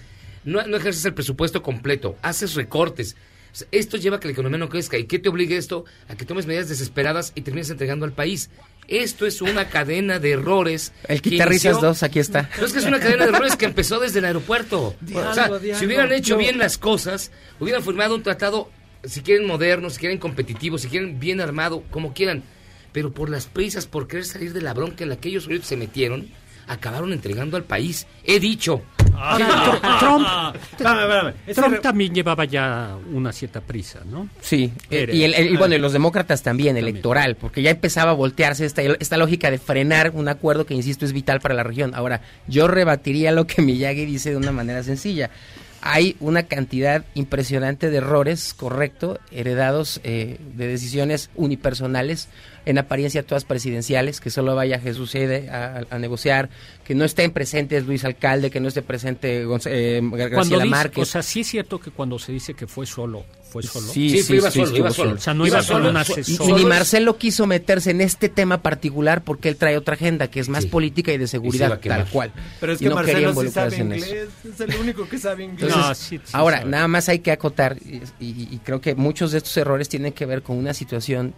no, no ejerces el presupuesto completo, haces recortes. Sea, Esto lleva a que la economía no crezca. ¿Y qué te obliga esto? A que tomes medidas desesperadas y termines entregando al país. Esto es una cadena de errores. El que Quitarrisas inició- 2, aquí está. no es que es una cadena de errores que empezó desde el aeropuerto. o sea, Diablo, si hubieran hecho No. bien las cosas, hubieran firmado un tratado, si quieren moderno, si quieren competitivo, si quieren bien armado, como quieran. Pero por las prisas, por querer salir de la bronca en la que ellos se metieron, acabaron entregando al país. He dicho. Ahora, Tr- Trump, Espérame, espérame. Es Trump que- también llevaba ya una cierta prisa, ¿no? Sí, eh, y, el- el- y bueno, y los demócratas también, electoral, porque ya empezaba a voltearse esta, esta lógica de frenar un acuerdo que, insisto, es vital para la región. Ahora, yo rebatiría lo que Miyagi dice de una manera sencilla. Hay una cantidad impresionante de errores, correcto, heredados eh, de decisiones unipersonales, en apariencia todas presidenciales, que solo vaya Jesús Ede a, a negociar, que no estén presentes Luis Alcalde, que no esté presente Gonz- eh, Cuando Graciela dice- Márquez. o sea, sí es cierto que cuando se dice que fue solo, fue solo. Sí, sí, sí, iba solo, iba solo. O sea, no iba, solo un asesor. Y ni Marcelo quiso meterse en este tema particular porque él trae otra agenda que es más política y de Y seguridad, tal cual. Pero es Y que no quería Marcelo sí involucrarse sabe inglés. Es el único que sabe inglés. Entonces, ahora, nada más hay que acotar, y, y- y creo que muchos de estos errores tienen que ver con una situación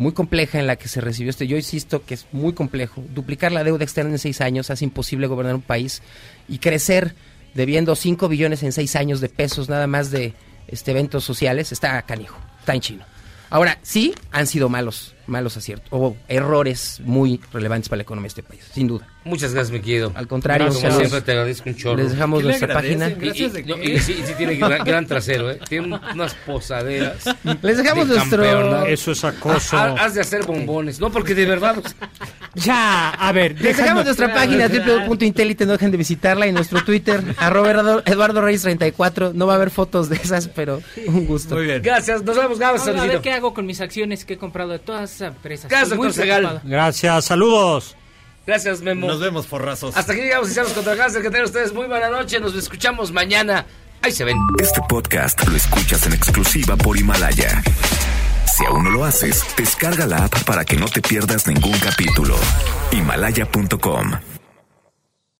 muy compleja en la que se recibió este. Yo insisto que es muy complejo. Duplicar la deuda externa en seis años hace imposible gobernar un país y crecer debiendo 5 billones en seis años de pesos nada más de este eventos sociales está canijo, está en chino. Ahora, sí han sido malos, malos aciertos, o errores muy relevantes para la economía de este país, sin duda. Muchas gracias, mi querido. Al contrario, Como saludos. siempre te agradezco un chorro. Les dejamos ¿Qué le nuestra página. Y, y- no, y sí, y sí tiene gran, gran trasero, ¿eh? Tiene unas posaderas. Les dejamos de nuestro- campeón. Eso es acoso. Ha- Has de hacer bombones. No, porque de verdad. pues, Ya, a ver. Les dejamos nuestra página www.intelite, no dejen de visitarla y nuestro Twitter, arroba Eduardo- Eduardo Reyes 34. No va a haber fotos de esas, pero un gusto. Muy bien. Gracias, nos vemos, Gabas. A ver qué hago con mis acciones que he comprado de todas empresas. Gracias, doctor Segal. Gracias, saludos. Gracias, Memo. Nos vemos, forrazos. Hasta aquí llegamos y seamos contra cáncer. Que tengan ustedes muy buena noche. Nos escuchamos mañana. Ahí se ven. Este podcast lo escuchas en exclusiva por Himalaya. Si aún no lo haces, descarga la app para que no te pierdas ningún capítulo. Himalaya.com